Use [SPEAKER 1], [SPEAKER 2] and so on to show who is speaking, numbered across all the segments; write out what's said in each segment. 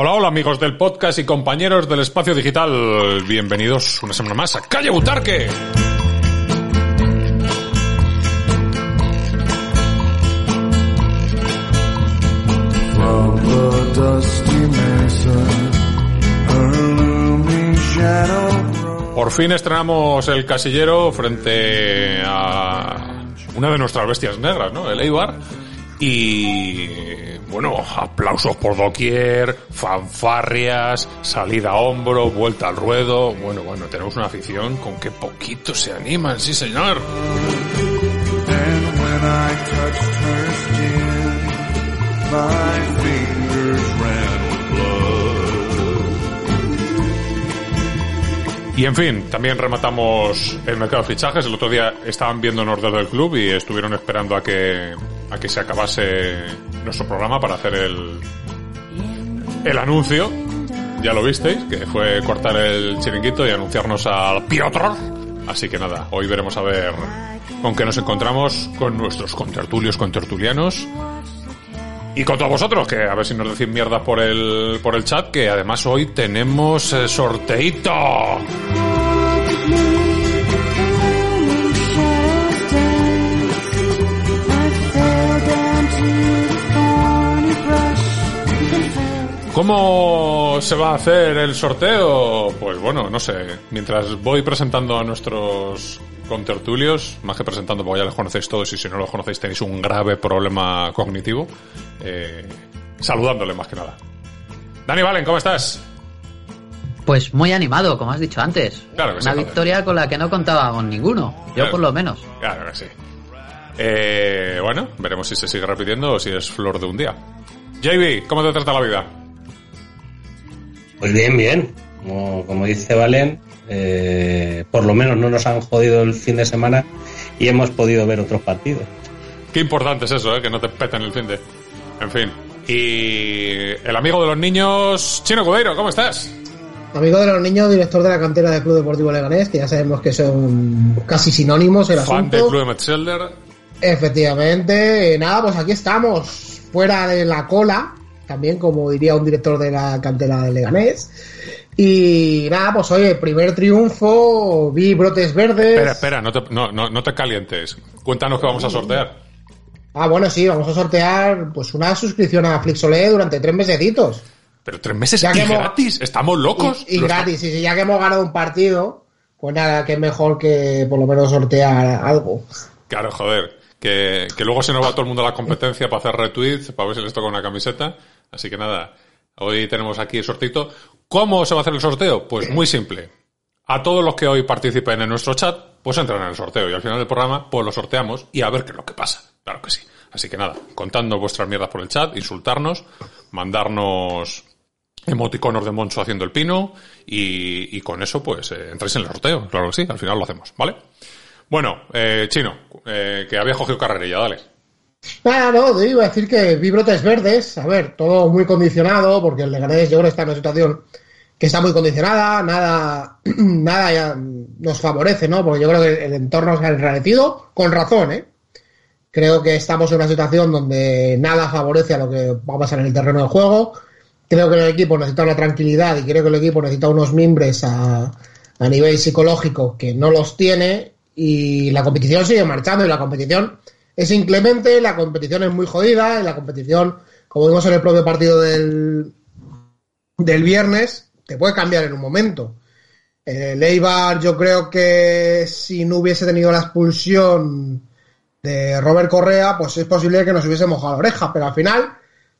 [SPEAKER 1] Hola, hola amigos del podcast y compañeros del espacio digital. Bienvenidos una semana más a Calle Butarque. Por fin estrenamos el casillero frente a una de nuestras bestias negras, ¿no? El Eibar. Y bueno, aplausos por doquier, fanfarrias, salida a hombro, vuelta al ruedo. Bueno, bueno, tenemos una afición con que poquito se animan, sí señor. Y en fin, también rematamos el mercado de fichajes. El otro día estaban viéndonos desde el club y estuvieron esperando a que, a que se acabase nuestro programa para hacer el, el anuncio. Ya lo visteis, que fue cortar el chiringuito y anunciarnos al Piotr. Así que nada, hoy veremos a ver con qué nos encontramos con nuestros contertulios, contertulianos. Y con todos vosotros, que a ver si nos decís mierda por el, por el chat, que además hoy tenemos eh, sorteito. ¿Cómo se va a hacer el sorteo? Pues bueno, no sé. Mientras voy presentando a nuestros contertulios, más que presentando, porque ya los conocéis todos y si no los conocéis tenéis un grave problema cognitivo, eh, saludándole más que nada. Dani Valen, ¿cómo estás?
[SPEAKER 2] Pues muy animado, como has dicho antes.
[SPEAKER 1] Claro que sí,
[SPEAKER 2] Una
[SPEAKER 1] joder.
[SPEAKER 2] victoria con la que no contábamos ninguno. Yo
[SPEAKER 1] Claro.
[SPEAKER 2] por lo menos.
[SPEAKER 1] Claro que sí. Eh, bueno, veremos si se sigue repitiendo o si es flor de un día. JB, ¿cómo te trata la vida?
[SPEAKER 3] Pues bien, bien. Como, como dice Valen, eh, por lo menos no nos han jodido el fin de semana y hemos podido ver otros partidos.
[SPEAKER 1] Qué importante es eso, ¿eh? que no te peten el fin de. En fin. Y el amigo de los niños, Chino Cudeiro, ¿cómo estás?
[SPEAKER 4] Amigo de los niños, director de la cantera del Club Deportivo Leganés, que ya sabemos que son casi sinónimos el
[SPEAKER 1] Fan
[SPEAKER 4] asunto.
[SPEAKER 1] del Club de Metzelder.
[SPEAKER 4] Efectivamente, eh, nada, pues aquí estamos, fuera de la cola, también como diría un director de la cantera de Leganés. Y nada, pues oye, primer triunfo, vi brotes verdes.
[SPEAKER 1] Espera, espera, no te, no, no, no te calientes. Cuéntanos qué vamos a sortear.
[SPEAKER 4] Ah, bueno, sí, vamos a sortear pues una suscripción a Flixolé durante tres mesecitos.
[SPEAKER 1] Pero tres meses
[SPEAKER 4] Ya
[SPEAKER 1] y
[SPEAKER 4] que hemos-
[SPEAKER 1] gratis. ¿Estamos locos?
[SPEAKER 4] Y, gratis, y si ya que hemos ganado un partido, pues nada, que mejor que por lo menos sortear algo.
[SPEAKER 1] está- Claro, joder. Que, que luego se nos va todo el mundo a la competencia para hacer retweets, para ver si les toca una camiseta. Así que nada, hoy tenemos aquí el sortito. ¿Cómo se va a hacer el sorteo? Pues muy simple. A todos los que hoy participen en nuestro chat, pues entran en el sorteo y al final del programa, pues lo sorteamos y a ver qué es lo que pasa. Claro que sí. Así que nada, contando vuestras mierdas por el chat, insultarnos, mandarnos emoticonos de Moncho haciendo el pino y, con eso pues eh, entráis en el sorteo, claro que sí, al final lo hacemos, ¿vale? Bueno, eh, Chino, eh, que había cogido carrerilla, dale.
[SPEAKER 4] Nada, no, te iba a decir que vi brotes verdes, a ver, todo muy condicionado, porque el Leganés yo creo que está en una situación que está muy condicionada, nada, nada nos favorece, ¿no? Porque yo creo que el entorno se ha enrarecido, con razón, ¿eh? Creo que estamos en una situación donde nada favorece a lo que va a pasar en el terreno de juego. Creo que el equipo necesita una tranquilidad y creo que el equipo necesita unos mimbres a, a nivel psicológico que no los tiene y la competición sigue marchando y la competición es inclemente, la competición es muy jodida y la competición, como vimos en el propio partido del, del viernes, te puede cambiar en un momento. El Eibar yo creo que si no hubiese tenido la expulsión de Robert Correa, pues es posible que nos hubiese mojado la oreja, pero al final,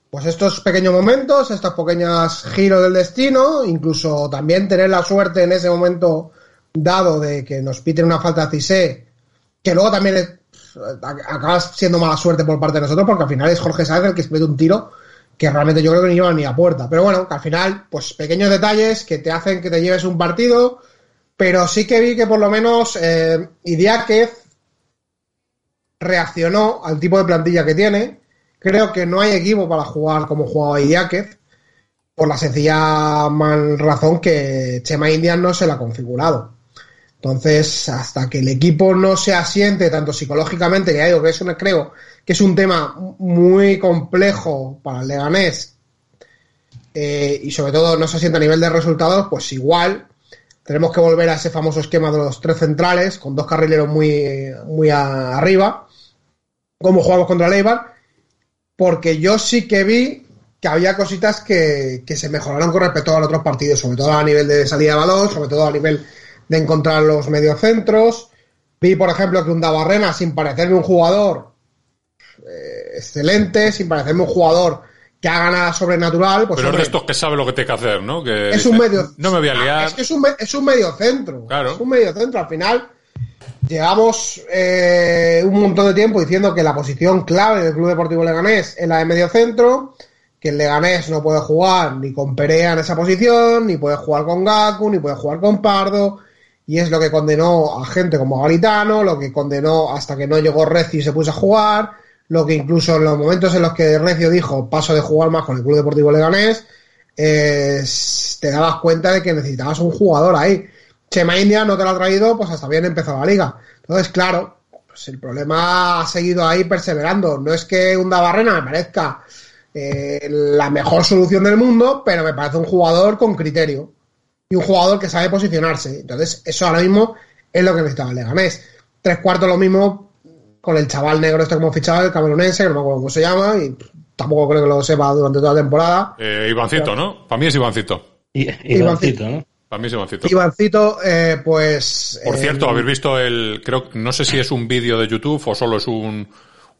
[SPEAKER 4] pues estos pequeños momentos, estos pequeños giros del destino, incluso también tener la suerte en ese momento dado de que nos piten una falta a Cissé, que luego también es- acaba siendo mala suerte por parte de nosotros, porque al final es Jorge Sáenz el que se mete un tiro que realmente yo creo que no llevan ni a puerta. Pero bueno, que al final, pues pequeños detalles que te hacen que te lleves un partido, pero sí que vi que por lo menos eh, Idiáquez reaccionó al tipo de plantilla que tiene. Creo que no hay equipo para jugar como jugaba Idiáquez, por la sencilla mal razón que Chema Indian no se la ha configurado. Entonces, hasta que el equipo no se asiente tanto psicológicamente, que ya digo que creo que es un tema muy complejo para el Leganés, eh, y sobre todo no se asiente a nivel de resultados, pues igual tenemos que volver a ese famoso esquema de los tres centrales, con dos carrileros muy, muy a- arriba, como jugamos contra el Eibar, porque yo sí que vi que había cositas que, que se mejoraron con respecto a los otros partidos, sobre todo a nivel de salida de balón, sobre todo a nivel de encontrar los mediocentros. Vi, por ejemplo, que un Dabarrena, sin parecerme un jugador eh, excelente, sin parecerme un jugador que haga nada sobrenatural, pues
[SPEAKER 1] Pero es de estos que sabe lo que tiene que hacer, ¿no? Que
[SPEAKER 4] es un medio.
[SPEAKER 1] No me voy a
[SPEAKER 4] Ah,
[SPEAKER 1] liar.
[SPEAKER 4] Es que es un, es un medio centro.
[SPEAKER 1] Claro.
[SPEAKER 4] Es un medio centro. Al final, llevamos eh, un montón de tiempo diciendo que la posición clave del Club Deportivo Leganés es la de medio centro, que el Leganés no puede jugar ni con Perea en esa posición, ni puede jugar con Gaku, ni puede jugar con Pardo. Y es lo que condenó a gente como Garitano, lo que condenó hasta que no llegó Recio y se puso a jugar, lo que incluso en los momentos en los que Recio dijo paso de jugar más con el Club Deportivo Leganés, te dabas cuenta de que necesitabas un jugador ahí. Chema India no te lo ha traído pues hasta bien empezó la liga. Entonces, claro, pues el problema ha seguido ahí perseverando. No es que un Barrena me parezca eh, la mejor solución del mundo, pero me parece un jugador con criterio y un jugador que sabe posicionarse. Entonces, eso ahora mismo es lo que necesitaba el Leganés. Tres cuartos lo mismo con el chaval negro este como fichado, el camerunense, que no me acuerdo cómo se llama, y tampoco creo que lo sepa durante toda la temporada.
[SPEAKER 1] Eh, Ivancito, ¿no? Para mí es Ivancito.
[SPEAKER 3] Ivancito, ¿no?
[SPEAKER 1] Para mí es Ivancito.
[SPEAKER 4] Ivancito, eh, pues...
[SPEAKER 1] Por
[SPEAKER 4] eh,
[SPEAKER 1] cierto, habéis visto el, creo, no sé si es un vídeo de YouTube o solo es un,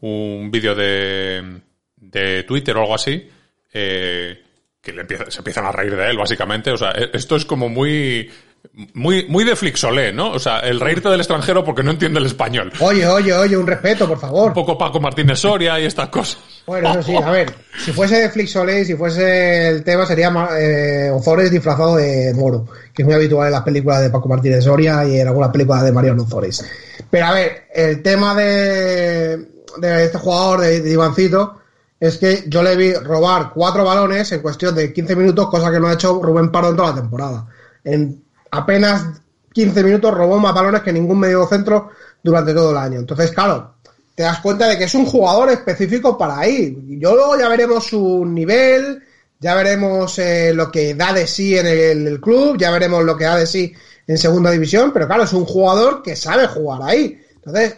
[SPEAKER 1] un vídeo de, de Twitter o algo así, eh, que le empieza- se empiezan a reír de él, básicamente. O sea, e- esto es como muy, muy, muy de Flixolé, ¿no? O sea, el reírte del extranjero porque no entiende el español.
[SPEAKER 4] Oye, oye, oye, un respeto, por favor.
[SPEAKER 1] Un poco Paco Martínez Soria y estas cosas.
[SPEAKER 4] Bueno, eso sí, a ver, si fuese de Flixolé, si fuese el tema, sería eh, Ozores disfrazado de moro, que es muy habitual en las películas de Paco Martínez Soria y en algunas películas de Mariano Ozores. Pero a ver, el tema de, de este jugador, de, de Ivancito, es que yo le vi robar cuatro balones en cuestión de 15 minutos, cosa que no ha hecho Rubén Pardo en toda la temporada. En apenas 15 minutos robó más balones que ningún medio centro durante todo el año. Entonces, claro, te das cuenta de que es un jugador específico para ahí. Yo luego ya veremos su nivel, ya veremos eh, lo que da de sí en el, el club, ya veremos lo que da de sí en segunda división, pero claro, es un jugador que sabe jugar ahí. Entonces,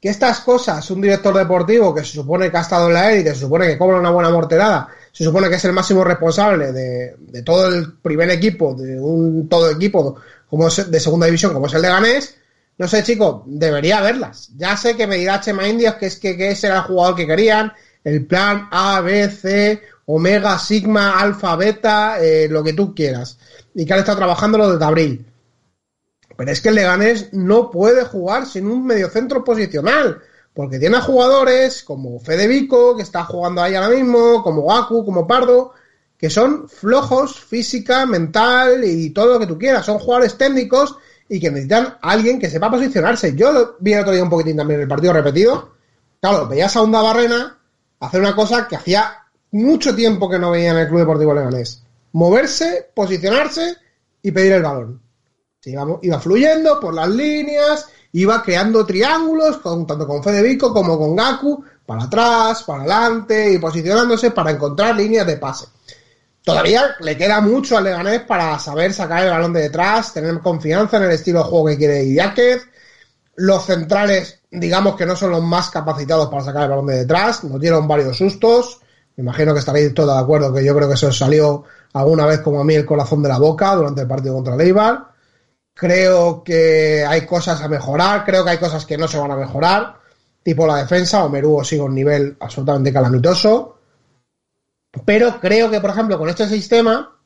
[SPEAKER 4] que estas cosas, un director deportivo que se supone que ha estado en la élite, se supone que cobra una buena morterada, se supone que es el máximo responsable de, de todo el primer equipo, de un todo equipo como es de segunda división, como es el de Ganés, no sé, chicos, debería verlas. Ya sé que me dirá Chema Indias que es que, que ese era el jugador que querían, el plan A, B, C, Omega, Sigma, Alfa, Beta, eh, lo que tú quieras. Y que han estado trabajando lo desde abril. Pero es que el Leganés no puede jugar sin un mediocentro posicional. Porque tiene a jugadores como Fede Vico, que está jugando ahí ahora mismo, como Gaku, como Pardo, que son flojos física, mental y todo lo que tú quieras. Son jugadores técnicos y que necesitan a alguien que sepa posicionarse. Yo lo vi el otro día un poquitín también en el partido repetido. Claro, veías a Onda Barrena hacer una cosa que hacía mucho tiempo que no veía en el Club Deportivo Leganés. Moverse, posicionarse y pedir el balón. Se iba, fluyendo por las líneas, iba creando triángulos, con, tanto con Federico como con Gaku, para atrás, para adelante y posicionándose para encontrar líneas de pase. Todavía le queda mucho al Leganés para saber sacar el balón de detrás, tener confianza en el estilo de juego que quiere Idiáquez. Los centrales, digamos que no son los más capacitados para sacar el balón de detrás, nos dieron varios sustos. Me imagino que estaréis todos de acuerdo que yo creo que eso salió alguna vez como a mí el corazón de la boca durante el partido contra el Eibar. Creo que hay cosas a mejorar, creo que hay cosas que no se van a mejorar, tipo la defensa, Omeruo sigue un nivel absolutamente calamitoso. Pero creo que, por ejemplo, con este sistema,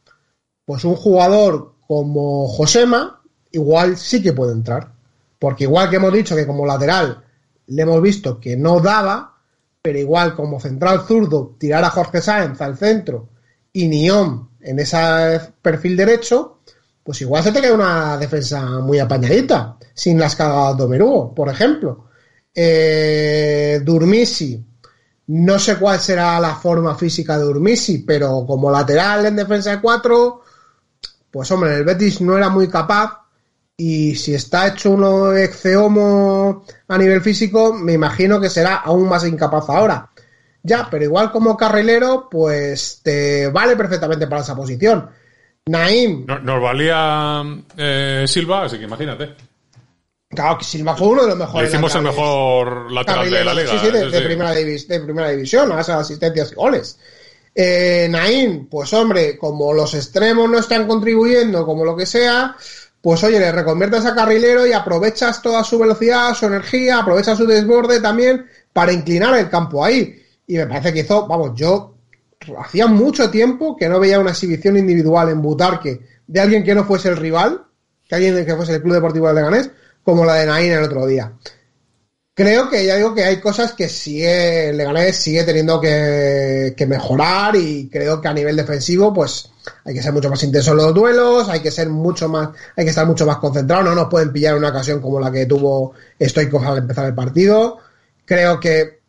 [SPEAKER 4] pues un jugador como Josema, igual sí que puede entrar. Porque igual que hemos dicho que como lateral le hemos visto que no daba, pero igual como central zurdo, tirar a Jorge Sáenz al centro y Nión en ese perfil derecho, pues igual se te queda una defensa muy apañadita, sin las cagadas de Omerugo, por ejemplo. Eh, Durmisi, no sé cuál será la forma física de Durmisi, pero como lateral en defensa de cuatro, pues hombre, el Betis no era muy capaz y si está hecho uno exceomo a nivel físico, me imagino que será aún más incapaz ahora. Ya, pero igual como carrilero, pues te vale perfectamente para esa posición. Naim,
[SPEAKER 1] No- Nos valía eh, Silva, así que imagínate.
[SPEAKER 4] claro que Silva fue uno de los
[SPEAKER 1] Le
[SPEAKER 4] mejores.
[SPEAKER 1] hicimos el mejor lateral de la liga.
[SPEAKER 4] Sí, sí, de, primera, divis- de primera división, a esas asistencias y goles. Eh, Naín, pues hombre, como los extremos no están contribuyendo, como lo que sea, pues oye, le reconviertes a carrilero y aprovechas toda su velocidad, su energía, aprovechas su desborde también para inclinar el campo ahí. Y me parece que hizo, vamos, yo hacía mucho tiempo que no veía una exhibición individual en Butarque de alguien que no fuese el rival, que alguien que fuese el Club Deportivo de Leganés, como la de Naín el otro día. Creo que ya digo que hay cosas que sigue, Leganés sigue teniendo que, que mejorar y creo que a nivel defensivo, pues hay que ser mucho más intenso en los duelos, hay que ser mucho más, hay que estar mucho más concentrado, no nos pueden pillar en una ocasión como la que tuvo Stoikov al empezar el partido. Creo que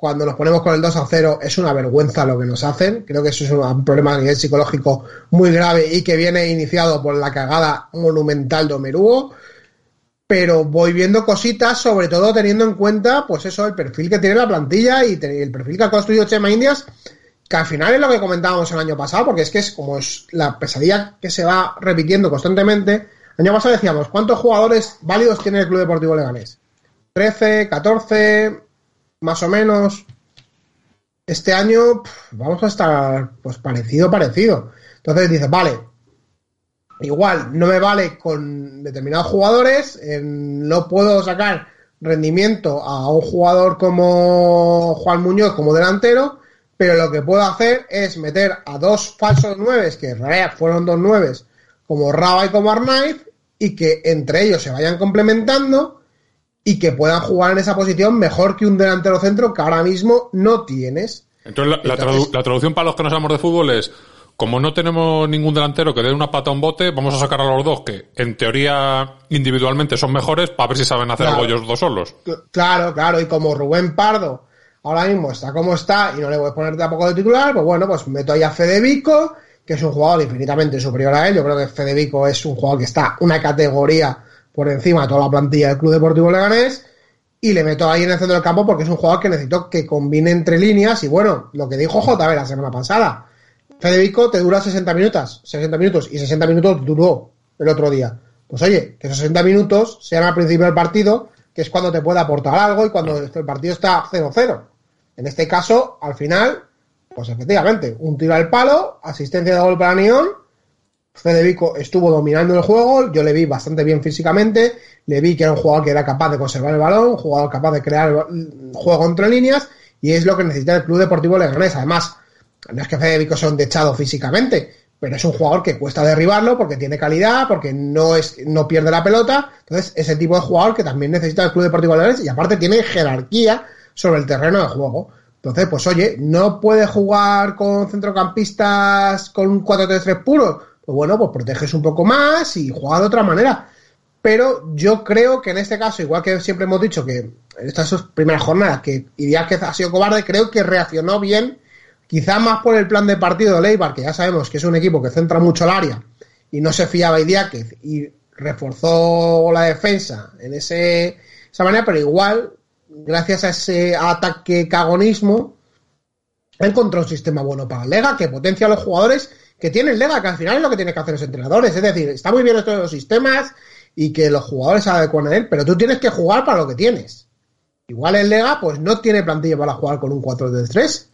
[SPEAKER 4] cuando nos ponemos con el 2 a 0 es una vergüenza lo que nos hacen. Creo que eso es un problema a nivel psicológico muy grave y que viene iniciado por la cagada monumental de Omerugo pero voy viendo cositas, sobre todo teniendo en cuenta, pues eso, el perfil que tiene la plantilla y el perfil que ha construido Chema Indias, que al final es lo que comentábamos el año pasado, porque es que es como es la pesadilla que se va repitiendo constantemente. El año pasado decíamos, ¿cuántos jugadores válidos tiene el Club Deportivo Leganés? 13, 14, más o menos. Este año vamos a estar pues parecido, parecido. Entonces dices, vale, igual no me vale con determinados jugadores, no puedo sacar rendimiento a un jugador como Juan Muñoz como delantero, pero lo que puedo hacer es meter a dos falsos nueves, que en realidad fueron dos nueves, como Raba y como Arnaiz, y que entre ellos se vayan complementando y que puedan jugar en esa posición mejor que un delantero centro que ahora mismo no tienes.
[SPEAKER 1] Entonces, la, la
[SPEAKER 4] Entonces-
[SPEAKER 1] tradu- la traducción para los que no sabemos de fútbol es, como no tenemos ningún delantero que dé una pata a un bote, vamos a sacar a los dos que, en teoría, individualmente son mejores, para ver si saben hacer
[SPEAKER 4] Claro.
[SPEAKER 1] algo ellos dos solos.
[SPEAKER 4] Cl- Claro, claro, y como Rubén Pardo ahora mismo está como está y no le voy a poner tampoco de titular, pues bueno, pues meto ahí a Federico, que es un jugador infinitamente superior a él. Yo creo que Federico es un jugador que está una categoría por encima de toda la plantilla del Club Deportivo Leganés. Y le meto ahí en el centro del campo porque es un jugador que necesito que combine entre líneas. Y bueno, lo que dijo JB la semana pasada. Federico te dura 60 minutos, 60 minutos y 60 minutos duró el otro día. Pues oye, que esos 60 minutos sean al principio del partido, que es cuando te puede aportar algo y cuando el partido está 0-0. En este caso, al final, pues efectivamente, un tiro al palo, asistencia de gol para Nión. Federico estuvo dominando el juego, yo le vi bastante bien físicamente, le vi que era un jugador que era capaz de conservar el balón, un jugador capaz de crear juego entre líneas, y es lo que necesita el Club Deportivo Leganés. Además, no es que Federico sea un dechado físicamente, pero es un jugador que cuesta derribarlo porque tiene calidad, porque no es no pierde la pelota. Entonces, ese tipo de jugador que también necesita el Club Deportivo Leganés y aparte tiene jerarquía sobre el terreno de juego. Entonces, pues oye, no puede jugar con centrocampistas con un 4-3-3 puro. Pues bueno, pues proteges un poco más y juega de otra manera. Pero yo creo que en este caso, igual que siempre hemos dicho que en estas primeras jornadas que Idiáquez ha sido cobarde, creo que reaccionó bien, quizá más por el plan de partido de Leibar, que ya sabemos que es un equipo que centra mucho el área y no se fiaba Idiáquez y reforzó la defensa en ese, esa manera, pero igual, gracias a ese ataque cagonismo, encontró un sistema bueno para Lega que potencia a los jugadores que tiene el Lega, que al final es lo que tienen que hacer los entrenadores. Es decir, está muy bien esto de los sistemas y que los jugadores se adecuen a él, pero tú tienes que jugar para lo que tienes. Igual el Lega, pues no tiene plantilla para jugar con un 4-3-3.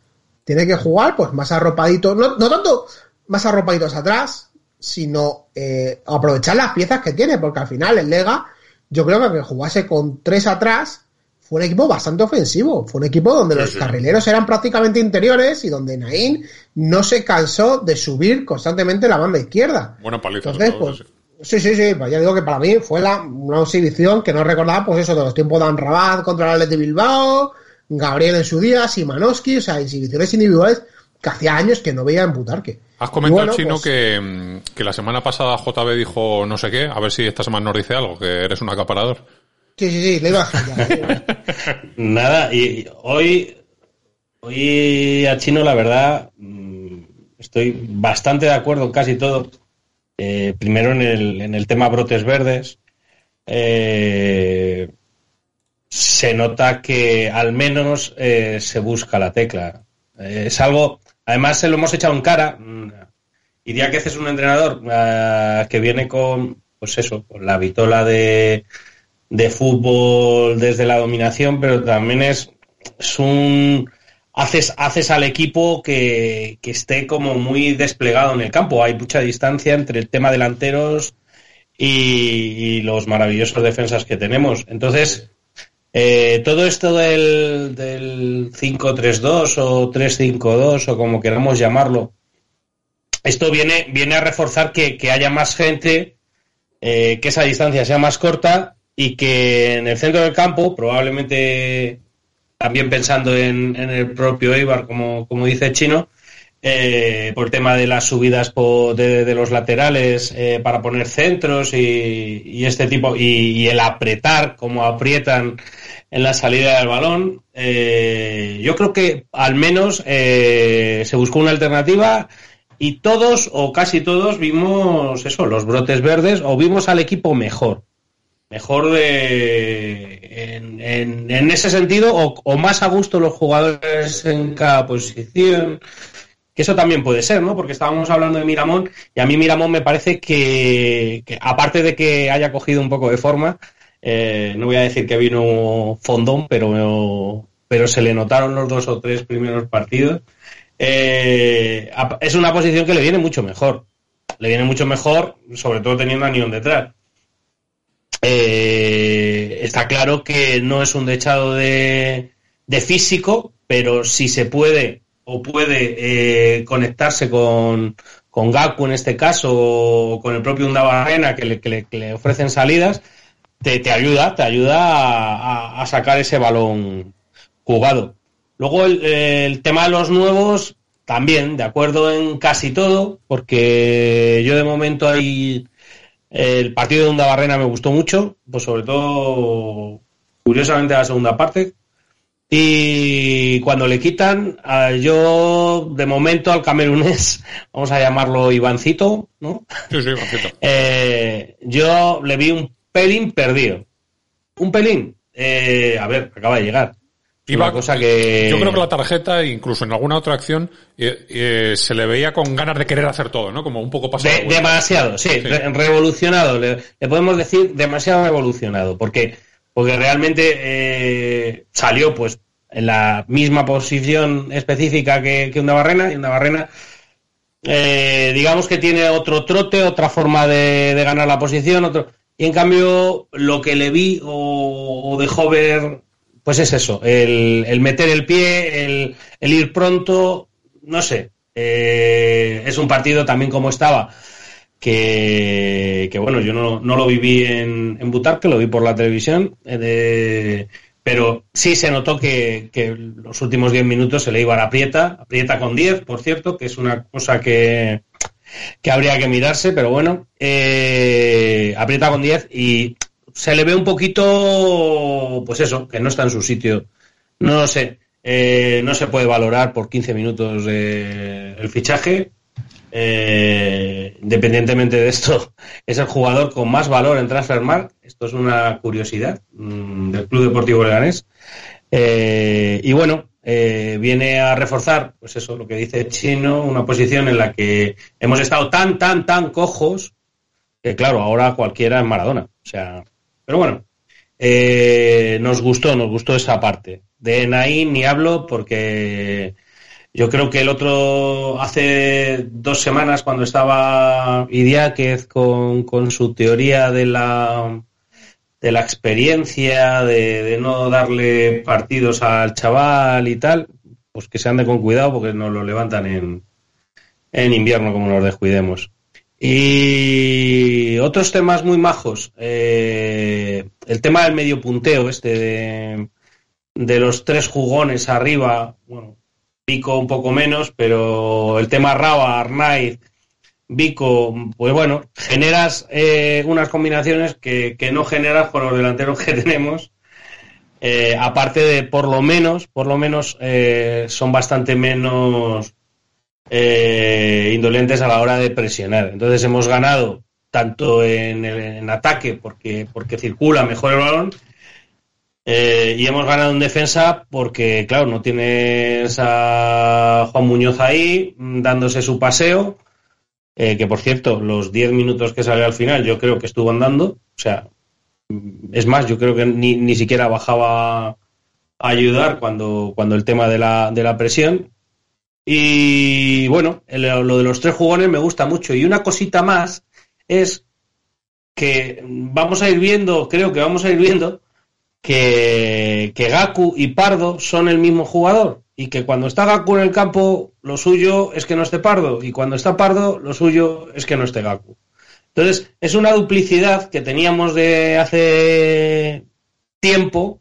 [SPEAKER 4] Tiene que jugar, pues más arropadito, no, no tanto más arropaditos atrás, sino eh, aprovechar las piezas que tiene, porque al final el Lega, yo creo que aunque jugase con tres atrás, fue un equipo bastante ofensivo. Fue un equipo donde
[SPEAKER 1] Sí,
[SPEAKER 4] los
[SPEAKER 1] sí.
[SPEAKER 4] carrileros eran prácticamente interiores y donde Naín no se cansó de subir constantemente la banda izquierda.
[SPEAKER 1] Buena paliza.
[SPEAKER 4] Entonces, pues, sí, sí, sí, pues ya digo que para mí fue la, una exhibición que no recordaba, pues eso, de los tiempos de Anrabat contra el Athletic Bilbao, Gabriel en su día, Simanowski, o sea, exhibiciones individuales que hacía años que no veía en Butarque.
[SPEAKER 1] Has comentado,
[SPEAKER 4] bueno,
[SPEAKER 1] Chino,
[SPEAKER 4] pues,
[SPEAKER 1] que, mm, que la semana pasada JB dijo no sé qué. A ver si esta semana nos dice algo, que eres un acaparador.
[SPEAKER 4] Sí, sí, sí, le iba a dejar ya.
[SPEAKER 3] Nada, y hoy, hoy a Chino, la verdad, mm, estoy bastante de acuerdo en casi todo. Eh, primero en el, en el tema brotes verdes. Eh, se nota que al menos eh, se busca la tecla. Eh, es algo, además se lo hemos echado en cara. mm, Y día que es un entrenador ah, que viene con, pues eso, con la vitola de, de fútbol desde la dominación, pero también es, es un haces, haces al equipo que, que esté como muy desplegado en el campo. Hay mucha distancia entre el tema delanteros y, los maravillosos defensas que tenemos. Entonces, eh, todo esto del, del 5-3-2 o 3-5-2 o como queramos llamarlo, esto viene, viene a reforzar que, que haya más gente, eh, que esa distancia sea más corta y que en el centro del campo, probablemente también pensando en, en el propio Eibar, como, como dice Chino, eh, por tema de las subidas po- de, los laterales eh, para poner centros y, este tipo, y, y el apretar como aprietan en la salida del balón, eh, yo creo que al menos eh, se buscó una alternativa y todos o casi todos vimos eso, los brotes verdes o vimos al equipo mejor. Mejor de, en, en- en ese sentido o, más a gusto los jugadores en cada posición. Que eso también puede ser, ¿no? Porque estábamos hablando de Miramón y a mí Miramón me parece que, aparte de que haya cogido un poco de forma, eh, no voy a decir que vino fondón, pero, pero se le notaron los dos o tres primeros partidos. Eh, es una posición que le viene mucho mejor. Le viene mucho mejor, sobre todo teniendo a Nion detrás. Eh, está claro que no es un dechado de, de físico, pero si se puede o puede eh, conectarse con, con Gaku en este caso o con el propio Undabarrena que le, que le- ofrecen salidas, te, te ayuda, te ayuda a, a- sacar ese balón jugado. Luego el, el tema de los nuevos, también, de acuerdo en casi todo, porque yo de momento ahí el partido de Undabarrena me gustó mucho, pues sobre todo, curiosamente, la segunda parte. Y cuando le quitan, yo de momento al camerunés, vamos a llamarlo Ivancito, ¿no?
[SPEAKER 1] Sí, sí, Juancito.
[SPEAKER 3] Eh, yo le vi un pelín perdido. Un pelín. Eh, a ver, acaba de llegar. Es
[SPEAKER 1] Iba-
[SPEAKER 3] una cosa que...
[SPEAKER 1] Yo creo que la tarjeta, incluso en alguna otra acción, eh, eh, se le veía con ganas de querer hacer todo, ¿no? Como un poco pasado.
[SPEAKER 3] De- demasiado, sí,
[SPEAKER 1] Sí.
[SPEAKER 3] re- revolucionado. Le, le podemos decir demasiado revolucionado, porque, porque realmente eh, salió pues en la misma posición específica que, que una barrena, y una barrena digamos que tiene otro trote, otra forma de, de ganar la posición, otro. Y en cambio, lo que le vi o, o dejó ver, pues es eso, el, el meter el pie, el, el ir pronto, no sé. eh, es un partido también como estaba, que, que bueno, yo no, no lo viví en, en Butarque, lo vi por la televisión, eh, pero sí se notó que, que los últimos 10 minutos se le iba a la aprieta, aprieta con 10, por cierto, que es una cosa que, que habría que mirarse, pero bueno, eh, aprieta con 10 y se le ve un poquito, pues eso, que no está en su sitio. No lo sé, eh, no se puede valorar por 15 minutos eh, el fichaje. Eh, independientemente de esto, es el jugador con más valor en Transfermarkt. Esto es una curiosidad mm, del Club Deportivo Leganés. Eh, y bueno, eh, viene a reforzar, pues eso, lo que dice Chino, una posición en la que hemos estado tan, tan, tan cojos que claro, ahora cualquiera es Maradona. O sea, pero bueno, eh, nos gustó, nos gustó esa parte. De Naín ni hablo porque yo creo que el otro hace dos semanas cuando estaba Idiáquez con, con su teoría de la de la experiencia, de, de no darle partidos al chaval y tal, pues que se ande con cuidado porque nos lo levantan en, en invierno como nos descuidemos. Y otros temas muy majos. eh, el tema del medio punteo, este de, los tres jugones arriba, bueno, Pico un poco menos, pero el tema Raba, Arnaiz, Vico, pues bueno, generas eh, unas combinaciones que, que, no generas con los delanteros que tenemos. Eh, aparte de, por lo menos, por lo menos, eh, son bastante menos eh, indolentes a la hora de presionar. Entonces hemos ganado tanto en, el, ataque porque, porque circula mejor el balón eh, y hemos ganado en defensa porque, claro, no tienes a Juan Muñoz ahí dándose su paseo eh, que por cierto, los 10 minutos que salió al final yo creo que estuvo andando, o sea, es más, yo creo que ni, ni siquiera bajaba a ayudar cuando, cuando el tema de la, de la presión. Y bueno, lo de los tres jugones me gusta mucho. Y una cosita más es que vamos a ir viendo, creo que vamos a ir viendo, que, que Gaku y Pardo son el mismo jugador y que cuando está Gaku en el campo, lo suyo es que no esté Pardo, y cuando está Pardo, lo suyo es que no esté Gaku. Entonces, es una duplicidad que teníamos de hace tiempo,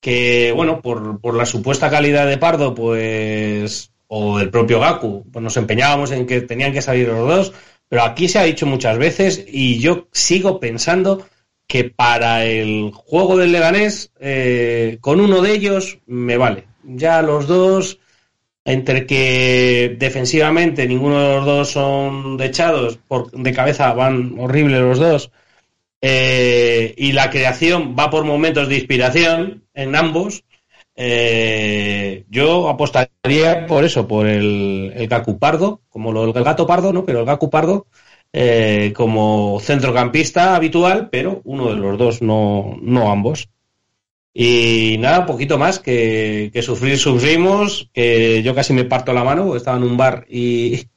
[SPEAKER 3] que, bueno, por, por la supuesta calidad de Pardo, pues, o del propio Gaku, pues nos empeñábamos en que tenían que salir los dos, pero aquí se ha dicho muchas veces, y yo sigo pensando que para el juego del Leganés, eh, con uno de ellos me vale. Ya los dos, entre que defensivamente ninguno de los dos son dechados, por, de cabeza van horribles los dos, eh, y la creación va por momentos de inspiración en ambos, eh, yo apostaría por eso, por el, el Pardo, como lo, el gato pardo, ¿no? Pero el Gaku Pardo eh, como centrocampista habitual, pero uno de los dos, no, no ambos. Y nada, un poquito más que, que sufrir sufrimos, que yo casi me parto la mano, estaba en un bar y,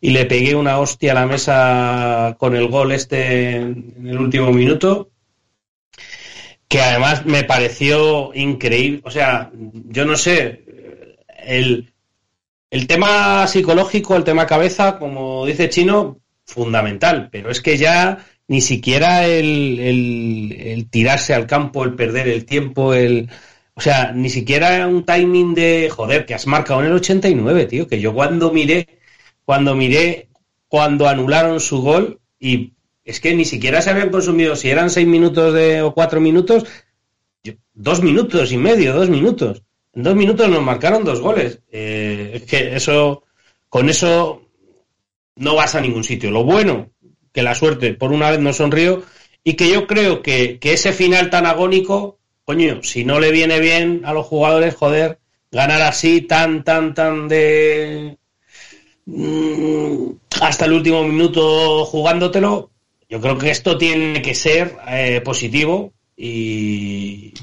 [SPEAKER 3] y le pegué una hostia a la mesa con el gol este en el último minuto, que además me pareció increíble. O sea, yo no sé, el, el tema psicológico, el tema cabeza, como dice Chino, fundamental, pero es que ya ni siquiera el, el, el, tirarse al campo, el perder el tiempo, el... O sea, ni siquiera un timing de, joder, que has marcado en el 89, tío, que yo cuando miré, cuando miré, cuando anularon su gol, y es que ni siquiera se habían consumido, si eran seis minutos de, o cuatro minutos, dos minutos y medio, dos minutos. En dos minutos nos marcaron dos goles. Eh, es que eso, con eso no vas a ningún sitio. Lo bueno que la suerte por una vez no sonrió y que yo creo que, que, ese final tan agónico, coño, si no le viene bien a los jugadores, joder, ganar así tan, tan, tan de... Mm, hasta el último minuto jugándotelo, yo creo que esto tiene que ser eh, positivo y,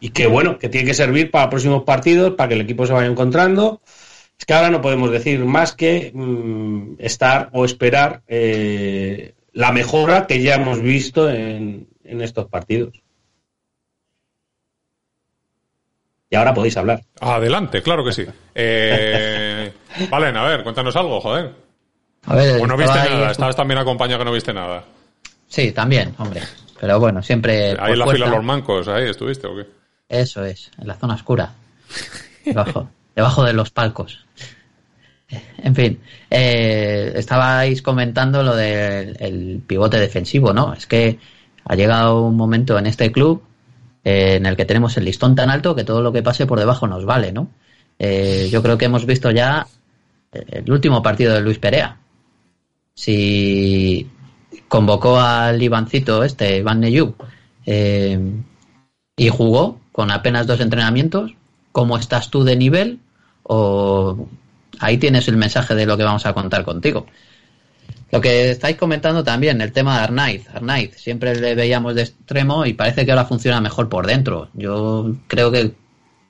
[SPEAKER 3] y que bueno, que tiene que servir para próximos partidos, para que el equipo se vaya encontrando. Es que ahora no podemos decir más que mmm, estar o esperar eh, la mejora que ya hemos visto en, en, estos partidos. Y ahora podéis hablar.
[SPEAKER 1] Adelante, claro que sí. Eh, Valen, a ver, cuéntanos algo, joder.
[SPEAKER 2] A ver,
[SPEAKER 1] o no viste ahí, nada, estabas también acompañado que no viste nada.
[SPEAKER 2] Sí, también, hombre. Pero bueno, siempre.
[SPEAKER 1] Ahí en la fila de los mancos, ahí estuviste o qué?
[SPEAKER 2] Eso es, en la zona oscura. Debajo, debajo de los palcos. En fin, eh, estabais comentando lo del el pivote defensivo, ¿no? Es que ha llegado un momento en este club eh, en el que tenemos el listón tan alto que todo lo que pase por debajo nos vale, ¿no? Eh, yo creo que hemos visto ya el último partido de Luis Perea. Si convocó al Ivancito este, Iván Neyú, eh, y jugó con apenas dos entrenamientos, ¿cómo estás tú de nivel? O ahí tienes el mensaje de lo que vamos a contar contigo. Lo que estáis comentando también, el tema de Arnaiz. Arnaiz, siempre le veíamos de extremo y parece que ahora funciona mejor por dentro. Yo creo que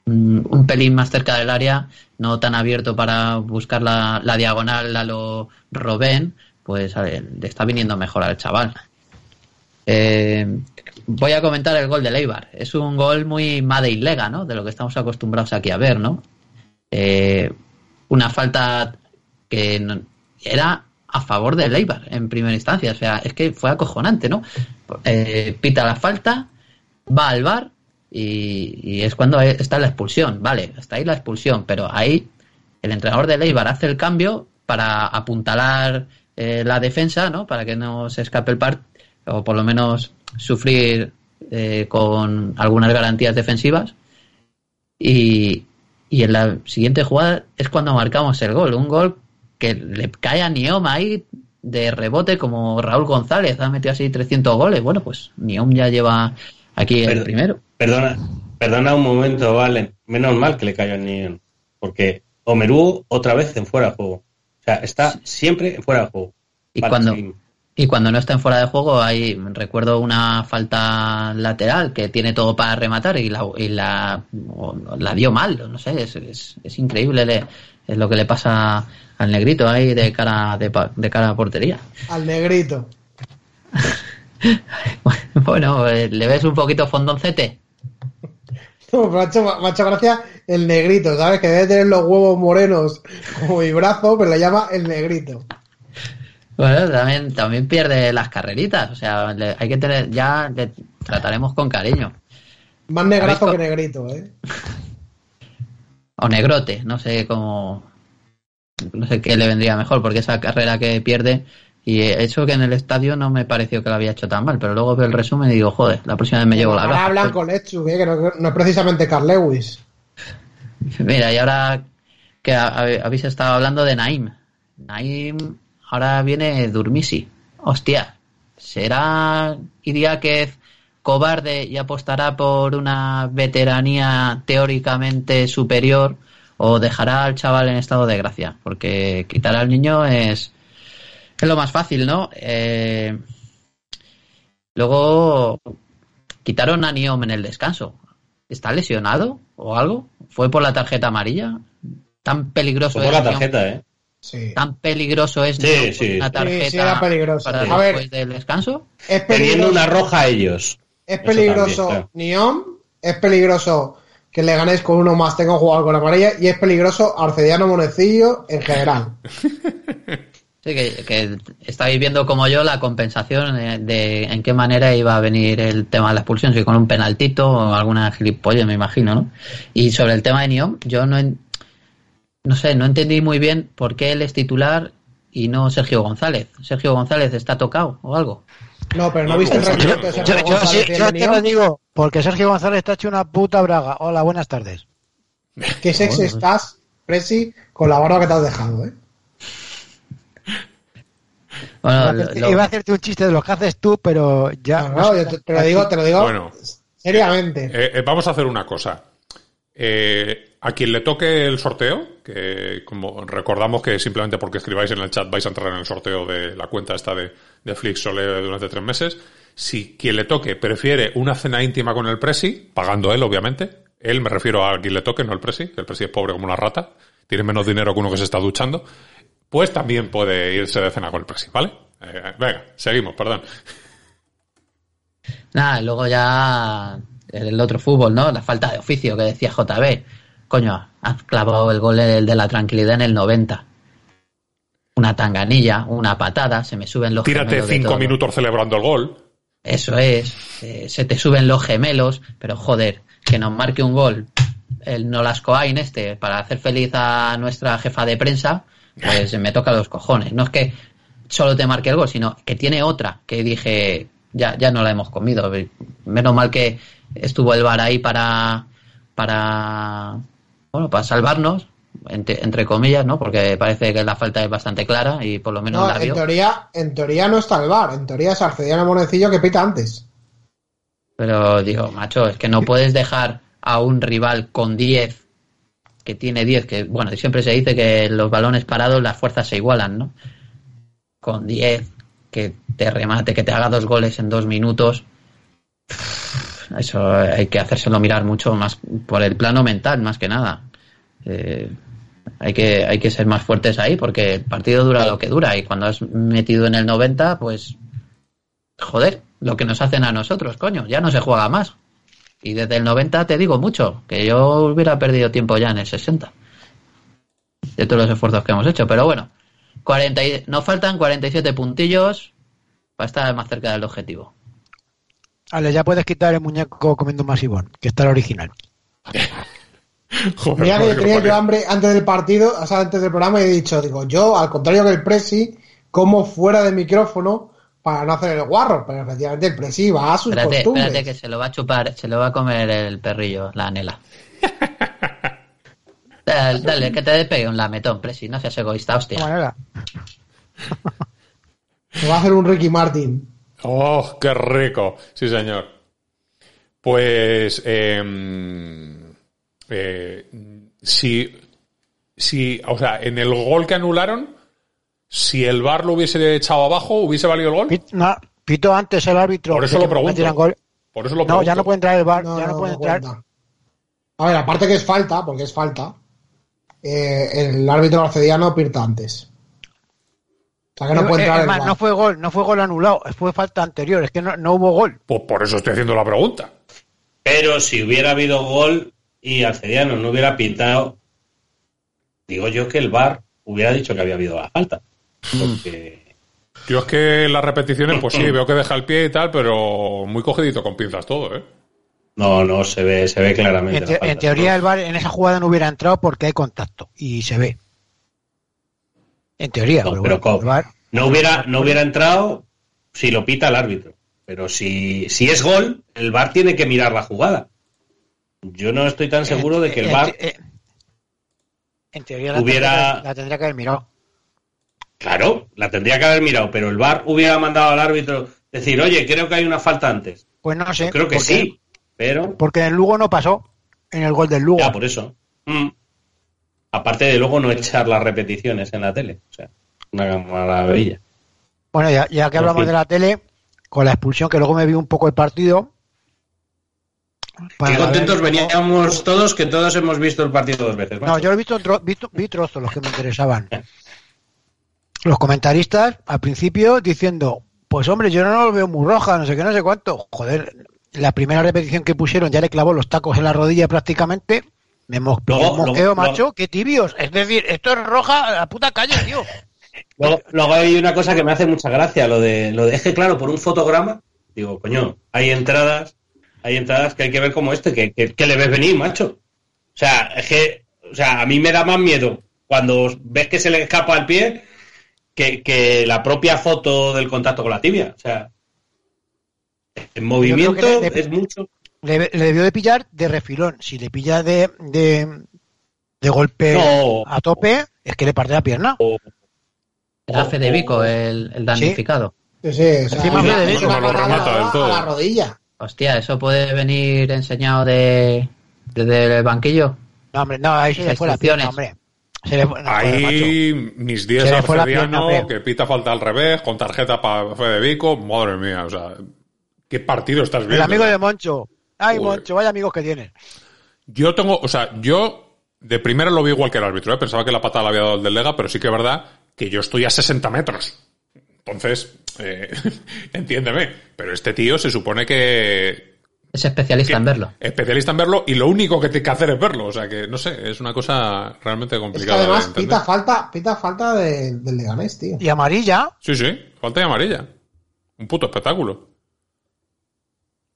[SPEAKER 2] mm, un pelín más cerca del área, no tan abierto para buscar la, la diagonal a lo Robén, pues ver, le está viniendo mejor al chaval. Eh, voy a comentar el gol de Leibar. Es un gol muy Made y Lega, ¿no? De lo que estamos acostumbrados aquí a ver, ¿no? Eh, una falta que no, era a favor de Leibar en primera instancia. O sea, es que fue acojonante, ¿no? Eh, pita la falta, va al bar y, y es cuando está la expulsión. Vale, está ahí la expulsión, pero ahí el entrenador de Leibar hace el cambio para apuntalar eh, la defensa, ¿no? Para que no se escape el par o por lo menos sufrir eh, con algunas garantías defensivas. Y, y en la siguiente jugada es cuando marcamos el gol. Un gol que le cae a Niom ahí de rebote como Raúl González. Ha metido así 300 goles. Bueno, pues Niom ya lleva aquí el primero.
[SPEAKER 3] Perdona, perdona un momento, Valen. Menos mal que le cayó al Neon. Porque Omerú otra vez en fuera de juego. Sea, está siempre fuera de juego.
[SPEAKER 2] Y
[SPEAKER 3] Vale,
[SPEAKER 2] cuando,
[SPEAKER 3] seguimos.
[SPEAKER 2] y cuando no está en fuera de juego, hay, recuerdo una falta lateral que tiene todo para rematar y la, y la, la dio mal. No sé, es, es, es increíble le- es lo que le pasa al negrito ahí de cara, de, pa- de cara a portería.
[SPEAKER 4] Al negrito.
[SPEAKER 2] Bueno, eh, ¿le ves un poquito fondoncete?
[SPEAKER 4] No, me ha hecho, me ha hecho gracia el negrito, ¿sabes? Que debe tener los huevos morenos como mi brazo, pero le llama el negrito.
[SPEAKER 2] Bueno, también, también pierde las carreritas. O sea, le- hay que tener, ya le trataremos con cariño.
[SPEAKER 4] Más negrazo
[SPEAKER 2] ¿Habéis
[SPEAKER 4] que negrito, ¿eh?
[SPEAKER 2] O negrote, no sé cómo. No sé qué le vendría mejor, porque esa carrera que pierde. Y eso que en el estadio no me pareció que lo había hecho tan mal, pero luego veo el resumen y digo, joder, la próxima vez me llevo la
[SPEAKER 4] Ahora
[SPEAKER 2] gafa.
[SPEAKER 4] hablan con ¿eh? Que no, no es precisamente Carl Lewis.
[SPEAKER 2] Mira, y ahora que ha- ha- habéis estado hablando de Naim. Naim, ahora viene Durmisi. Hostia, ¿será Idiáquez cobarde y apostará por una veteranía teóricamente superior o dejará al chaval en estado de gracia? Porque quitar al niño es, es lo más fácil, ¿no? Eh, luego quitaron a Niom en el descanso. ¿Está lesionado o algo? ¿Fue por la tarjeta amarilla? ¿Tan peligroso
[SPEAKER 3] Fue por
[SPEAKER 2] es
[SPEAKER 3] la
[SPEAKER 2] Niom?
[SPEAKER 3] tarjeta, ¿eh?
[SPEAKER 4] Sí.
[SPEAKER 2] ¿Tan peligroso es
[SPEAKER 3] Sí,
[SPEAKER 2] Niom
[SPEAKER 3] sí.
[SPEAKER 2] una tarjeta
[SPEAKER 4] sí, era peligroso.
[SPEAKER 2] para
[SPEAKER 4] A ver.
[SPEAKER 2] después del descanso?
[SPEAKER 4] Es
[SPEAKER 3] Teniendo
[SPEAKER 4] peligroso,
[SPEAKER 3] una roja a ellos.
[SPEAKER 4] es peligroso
[SPEAKER 3] también, claro.
[SPEAKER 4] Niom, es peligroso que le ganéis con uno más, tenga un jugador con amarilla, y es peligroso Arcediano Monecillo en general.
[SPEAKER 2] Sí, que, que estáis viendo como yo la compensación de, de en qué manera iba a venir el tema de la expulsión, si con un penaltito o alguna gilipolle, me imagino, ¿no? Y sobre el tema de Niom, yo no, en- no sé, no entendí muy bien por qué él es titular y no Sergio González. ¿Sergio González está tocado o algo?
[SPEAKER 4] No, pero no viste el
[SPEAKER 1] Yo-
[SPEAKER 4] rendimiento de
[SPEAKER 5] Yo,
[SPEAKER 4] Sergio
[SPEAKER 5] te lo digo, porque Sergio González está hecho una puta braga. Hola, buenas tardes.
[SPEAKER 4] Qué sexy estás, Presi, con la barba que te has dejado, ¿eh?
[SPEAKER 2] Bueno,
[SPEAKER 5] Iba a
[SPEAKER 2] lo-
[SPEAKER 5] hacerte-
[SPEAKER 2] lo-
[SPEAKER 5] Iba a hacerte un chiste de lo que haces tú, pero ya.
[SPEAKER 4] No, te, te lo digo, te lo digo
[SPEAKER 1] Bueno.
[SPEAKER 4] seriamente.
[SPEAKER 1] Eh, eh, vamos a hacer una cosa. Eh, a quien le toque el sorteo, que como recordamos que simplemente porque escribáis en el chat vais a entrar en el sorteo de la cuenta esta de, de Flixole durante tres meses, si quien le toque prefiere una cena íntima con el Presi, pagando él, obviamente, él me refiero a quien le toque, no el Presi, que el Presi es pobre como una rata, tiene menos dinero que uno que se está duchando, pues también puede irse de cena con el Presi, ¿vale? Eh, venga, seguimos, perdón.
[SPEAKER 2] Nada, luego ya el otro fútbol, ¿no? La falta de oficio que decía JB. Coño, has clavado el gol de la tranquilidad en el 90. Una tanganilla, una patada, se me suben los
[SPEAKER 1] Tírate
[SPEAKER 2] gemelos de
[SPEAKER 1] cinco minutos celebrando el gol.
[SPEAKER 2] Eso es, eh, se te suben los gemelos, pero joder, que nos marque un gol el Nolascoain este para hacer feliz a nuestra jefa de prensa, pues me toca los cojones. No es que solo te marque el gol, sino que tiene otra que dije, ya, ya no la hemos comido. Menos mal que estuvo el bar ahí para, para, bueno, para salvarnos, entre, entre comillas, ¿no? Porque parece que la falta es bastante clara y por lo menos
[SPEAKER 4] No,
[SPEAKER 2] la
[SPEAKER 4] en
[SPEAKER 2] vio.
[SPEAKER 4] teoría, en teoría no está el bar, en teoría es Arcediano Monecillo que pita antes.
[SPEAKER 2] Pero digo, macho, es que no puedes dejar a un rival con 10, que tiene 10, que bueno, siempre se dice que los balones parados las fuerzas se igualan, ¿no? Con 10, que te remate, que te haga dos goles en dos minutos. Eso hay que hacérselo mirar mucho más por el plano mental, más que nada. Eh, hay que, hay que ser más fuertes ahí porque el partido dura lo que dura y cuando has metido en el 90, pues joder, lo que nos hacen a nosotros, coño, ya no se juega más. Y desde el 90 te digo mucho, que yo hubiera perdido tiempo ya en el 60. De todos los esfuerzos que hemos hecho, pero bueno, 40 y- nos faltan 47 puntillos para estar más cerca del objetivo.
[SPEAKER 5] Ale, ya puedes quitar el muñeco comiendo masivón, que está el original.
[SPEAKER 1] Joder,
[SPEAKER 4] Mira que tenía yo hambre antes del partido, o sea, antes del programa, y he dicho, digo, yo, al contrario que el Presi, como fuera de micrófono para no hacer el guarro, pero efectivamente el Presi va a sus
[SPEAKER 2] Espérate,
[SPEAKER 4] costumbres.
[SPEAKER 2] espérate que se lo va a chupar, se lo va a comer el perrillo, la anela. Dale, dale, que te despegue un lametón, Presi, no seas egoísta, hostia.
[SPEAKER 4] Se va a hacer un Ricky Martin.
[SPEAKER 1] Oh, qué rico. Sí, señor. Pues, eh, eh, si, si, o sea, en el gol que anularon, si el VAR lo hubiese echado abajo, ¿hubiese valido el gol?
[SPEAKER 5] Pit- no, pito antes el árbitro.
[SPEAKER 1] Por eso lo pregunto.
[SPEAKER 5] gol.
[SPEAKER 1] Por eso lo
[SPEAKER 5] No,
[SPEAKER 1] pregunto.
[SPEAKER 5] ya no puede entrar el bar,
[SPEAKER 4] No,
[SPEAKER 5] ya no,
[SPEAKER 4] no,
[SPEAKER 5] puede
[SPEAKER 4] no
[SPEAKER 5] entrar.
[SPEAKER 4] cuenta. A ver, aparte que es falta, porque es falta, eh, el árbitro arcediano pirta antes. O sea que no
[SPEAKER 5] Eh,
[SPEAKER 4] puede
[SPEAKER 5] eh,
[SPEAKER 4] entrar
[SPEAKER 5] es
[SPEAKER 4] el
[SPEAKER 5] más,
[SPEAKER 4] VAR.
[SPEAKER 5] no fue gol, no fue gol anulado, fue falta anterior, es que no, no hubo gol.
[SPEAKER 1] Pues por eso estoy haciendo la pregunta.
[SPEAKER 3] Pero si hubiera habido gol y Alcediano no hubiera pintado, digo yo que el VAR hubiera dicho que había habido la falta. Porque
[SPEAKER 1] Yo es que las repeticiones, pues sí, veo que deja el pie y tal, pero muy cogidito con pinzas todo, ¿eh?
[SPEAKER 3] no, no se ve, se ve claramente.
[SPEAKER 5] En,
[SPEAKER 3] la
[SPEAKER 5] te-
[SPEAKER 3] falta.
[SPEAKER 5] en teoría el bar en esa jugada no hubiera entrado porque hay contacto y se ve. En teoría,
[SPEAKER 3] No,
[SPEAKER 5] pero,
[SPEAKER 3] pero
[SPEAKER 5] bueno,
[SPEAKER 3] ¿cómo?
[SPEAKER 5] el VAR-
[SPEAKER 3] no hubiera, no hubiera entrado si lo pita el árbitro. Pero si, si es gol, el VAR tiene que mirar la jugada. Yo no estoy tan seguro de que el
[SPEAKER 5] en-
[SPEAKER 3] VAR,
[SPEAKER 5] en- en teoría la,
[SPEAKER 3] hubiera-
[SPEAKER 5] tendría, que- la tendría que haber mirado.
[SPEAKER 3] Claro, la tendría que haber mirado, pero el VAR hubiera mandado al árbitro decir, oye, creo que hay una falta antes.
[SPEAKER 5] Pues no sé.
[SPEAKER 3] Yo creo que sí, pero
[SPEAKER 5] Porque en el Lugo no pasó. En el gol del Lugo.
[SPEAKER 3] ya por eso. Mm. Aparte de luego no echar las repeticiones en la tele. O sea, una maravilla.
[SPEAKER 5] Bueno, ya, ya que
[SPEAKER 3] En
[SPEAKER 5] hablamos
[SPEAKER 3] fin.
[SPEAKER 5] de la tele, con la expulsión, que luego me vi un poco el partido.
[SPEAKER 3] Qué contentos
[SPEAKER 5] ver-
[SPEAKER 3] veníamos todos, que todos hemos visto el partido dos veces.
[SPEAKER 5] No, yo he visto, tro- visto- vi trozos los que me interesaban. Los comentaristas al principio diciendo, pues hombre, yo no lo veo muy roja, no sé qué, no sé cuánto. Joder, la primera repetición que pusieron ya le clavó los tacos en la rodilla prácticamente. Me mosqueo, macho, qué tibios. Es decir, esto es roja a la puta calle, tío.
[SPEAKER 3] Luego, luego hay una cosa que me hace mucha gracia, lo de, lo de, es que claro, por un fotograma, digo, coño, hay entradas, hay entradas que hay que ver como este, que, que, que le ves venir, macho. O sea, es que, o sea, a mí me da más miedo cuando ves que se le escapa el pie que, que la propia foto del contacto con la tibia. O sea, el movimiento
[SPEAKER 5] le-
[SPEAKER 3] es mucho.
[SPEAKER 5] Le, le debió de pillar de refilón. Si le pilla de, de, de golpe
[SPEAKER 3] No.
[SPEAKER 5] a tope, es que le parte la pierna.
[SPEAKER 2] Era Federico el, el damnificado.
[SPEAKER 4] Sí, sí, o sea,
[SPEAKER 5] Encima
[SPEAKER 1] No lo remata del todo.
[SPEAKER 4] a la rodilla.
[SPEAKER 2] Hostia, ¿eso puede venir enseñado de, desde el banquillo?
[SPEAKER 5] No, hombre, no, ahí se le fue la pierna,
[SPEAKER 2] Instrucciones.
[SPEAKER 5] hombre. Se le fue, no, joder, macho.
[SPEAKER 1] Ahí mis 10
[SPEAKER 5] Se le fue la
[SPEAKER 1] Arcediano,
[SPEAKER 5] pierna, hombre.
[SPEAKER 1] que pita falta al revés, con tarjeta para Federico, madre mía, o sea, ¿qué partido estás viendo?
[SPEAKER 5] El amigo de Moncho. Ay. Moncho, vaya amigos que tienes.
[SPEAKER 1] Yo tengo, o sea, yo de primera lo vi igual que el árbitro, ¿eh? pensaba que la patada la había dado el del Lega, pero sí que es verdad que yo estoy a 60 metros. Entonces, eh, entiéndeme, pero este tío se supone que
[SPEAKER 2] Es especialista en verlo.
[SPEAKER 1] especialista en verlo y lo único que tiene que hacer es verlo, o sea que no sé, es una cosa realmente
[SPEAKER 4] Es que
[SPEAKER 1] complicada. de
[SPEAKER 4] además pita falta, pita falta de- del Leganés, tío.
[SPEAKER 5] Y amarilla,
[SPEAKER 1] Sí, sí, falta de amarilla. Un puto espectáculo.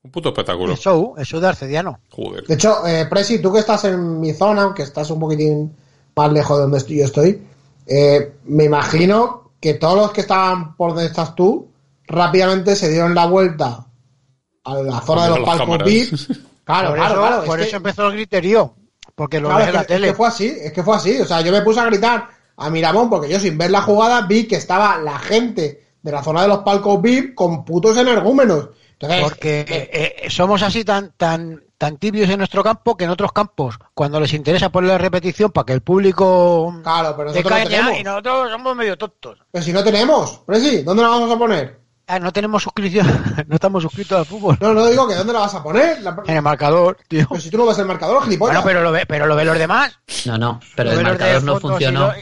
[SPEAKER 1] Un puto espectáculo.
[SPEAKER 5] el show, el show de Arcediano.
[SPEAKER 1] Joder.
[SPEAKER 4] De hecho, eh, Presi, tú que estás en mi zona, aunque estás un poquitín más lejos de donde estoy, yo estoy, eh, me imagino que todos los que estaban por donde estás tú rápidamente se dieron la vuelta a la zona de los palcos
[SPEAKER 1] cámaras.
[SPEAKER 4] VIP. Claro,
[SPEAKER 5] por
[SPEAKER 4] claro,
[SPEAKER 5] eso,
[SPEAKER 4] claro.
[SPEAKER 5] por
[SPEAKER 4] es
[SPEAKER 5] eso
[SPEAKER 4] que-
[SPEAKER 5] empezó el griterío. Porque lo
[SPEAKER 4] claro,
[SPEAKER 5] ves
[SPEAKER 4] es
[SPEAKER 5] en la
[SPEAKER 4] que- es
[SPEAKER 5] tele.
[SPEAKER 4] que fue así, es que fue así. O sea, yo me puse a gritar a Miramón porque yo sin ver la jugada vi que estaba la gente de la zona de los palcos VIP con putos energúmenos. Entonces,
[SPEAKER 5] Porque eh, eh, somos así tan, tan, tan tibios en nuestro campo que en otros campos, cuando les interesa poner la repetición para que el público
[SPEAKER 4] Claro, pero nosotros no tenemos.
[SPEAKER 5] y nosotros somos medio tontos.
[SPEAKER 4] Pero si no tenemos, Presi, ¿dónde la vamos a poner?
[SPEAKER 5] Ah, no tenemos suscripción, no estamos suscritos al fútbol.
[SPEAKER 4] No, no digo que dónde la vas a poner. La-
[SPEAKER 5] En el marcador, tío.
[SPEAKER 4] Pero si tú no ves el marcador, gilipollas.
[SPEAKER 5] Bueno, pero lo ve, pero lo ven los demás.
[SPEAKER 2] No, no, pero
[SPEAKER 5] Lo
[SPEAKER 2] el marcador no funcionó.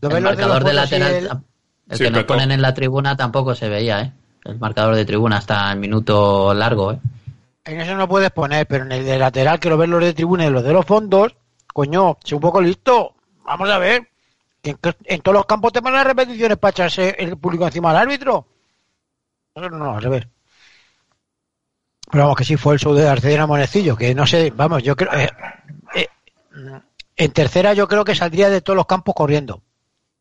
[SPEAKER 5] lo- lo
[SPEAKER 2] El marcador de lateral,
[SPEAKER 5] el-
[SPEAKER 2] el
[SPEAKER 1] Sí,
[SPEAKER 2] que nos ponen en la tribuna tampoco se veía, ¿eh? El marcador de tribuna hasta el minuto largo, ¿eh?
[SPEAKER 5] En eso no puedes poner, pero en el de lateral que lo ven los de tribuna y los de los fondos, coño, sé un poco listo. Vamos a ver. que En, en todos los campos te ponen las repeticiones para echarse el público encima del árbitro. No, no, al revés. Pero vamos, que sí fue el show de Arcediano Monecillo, que no sé, vamos, yo creo. eh, eh, en tercera, yo creo que saldría de todos los campos corriendo.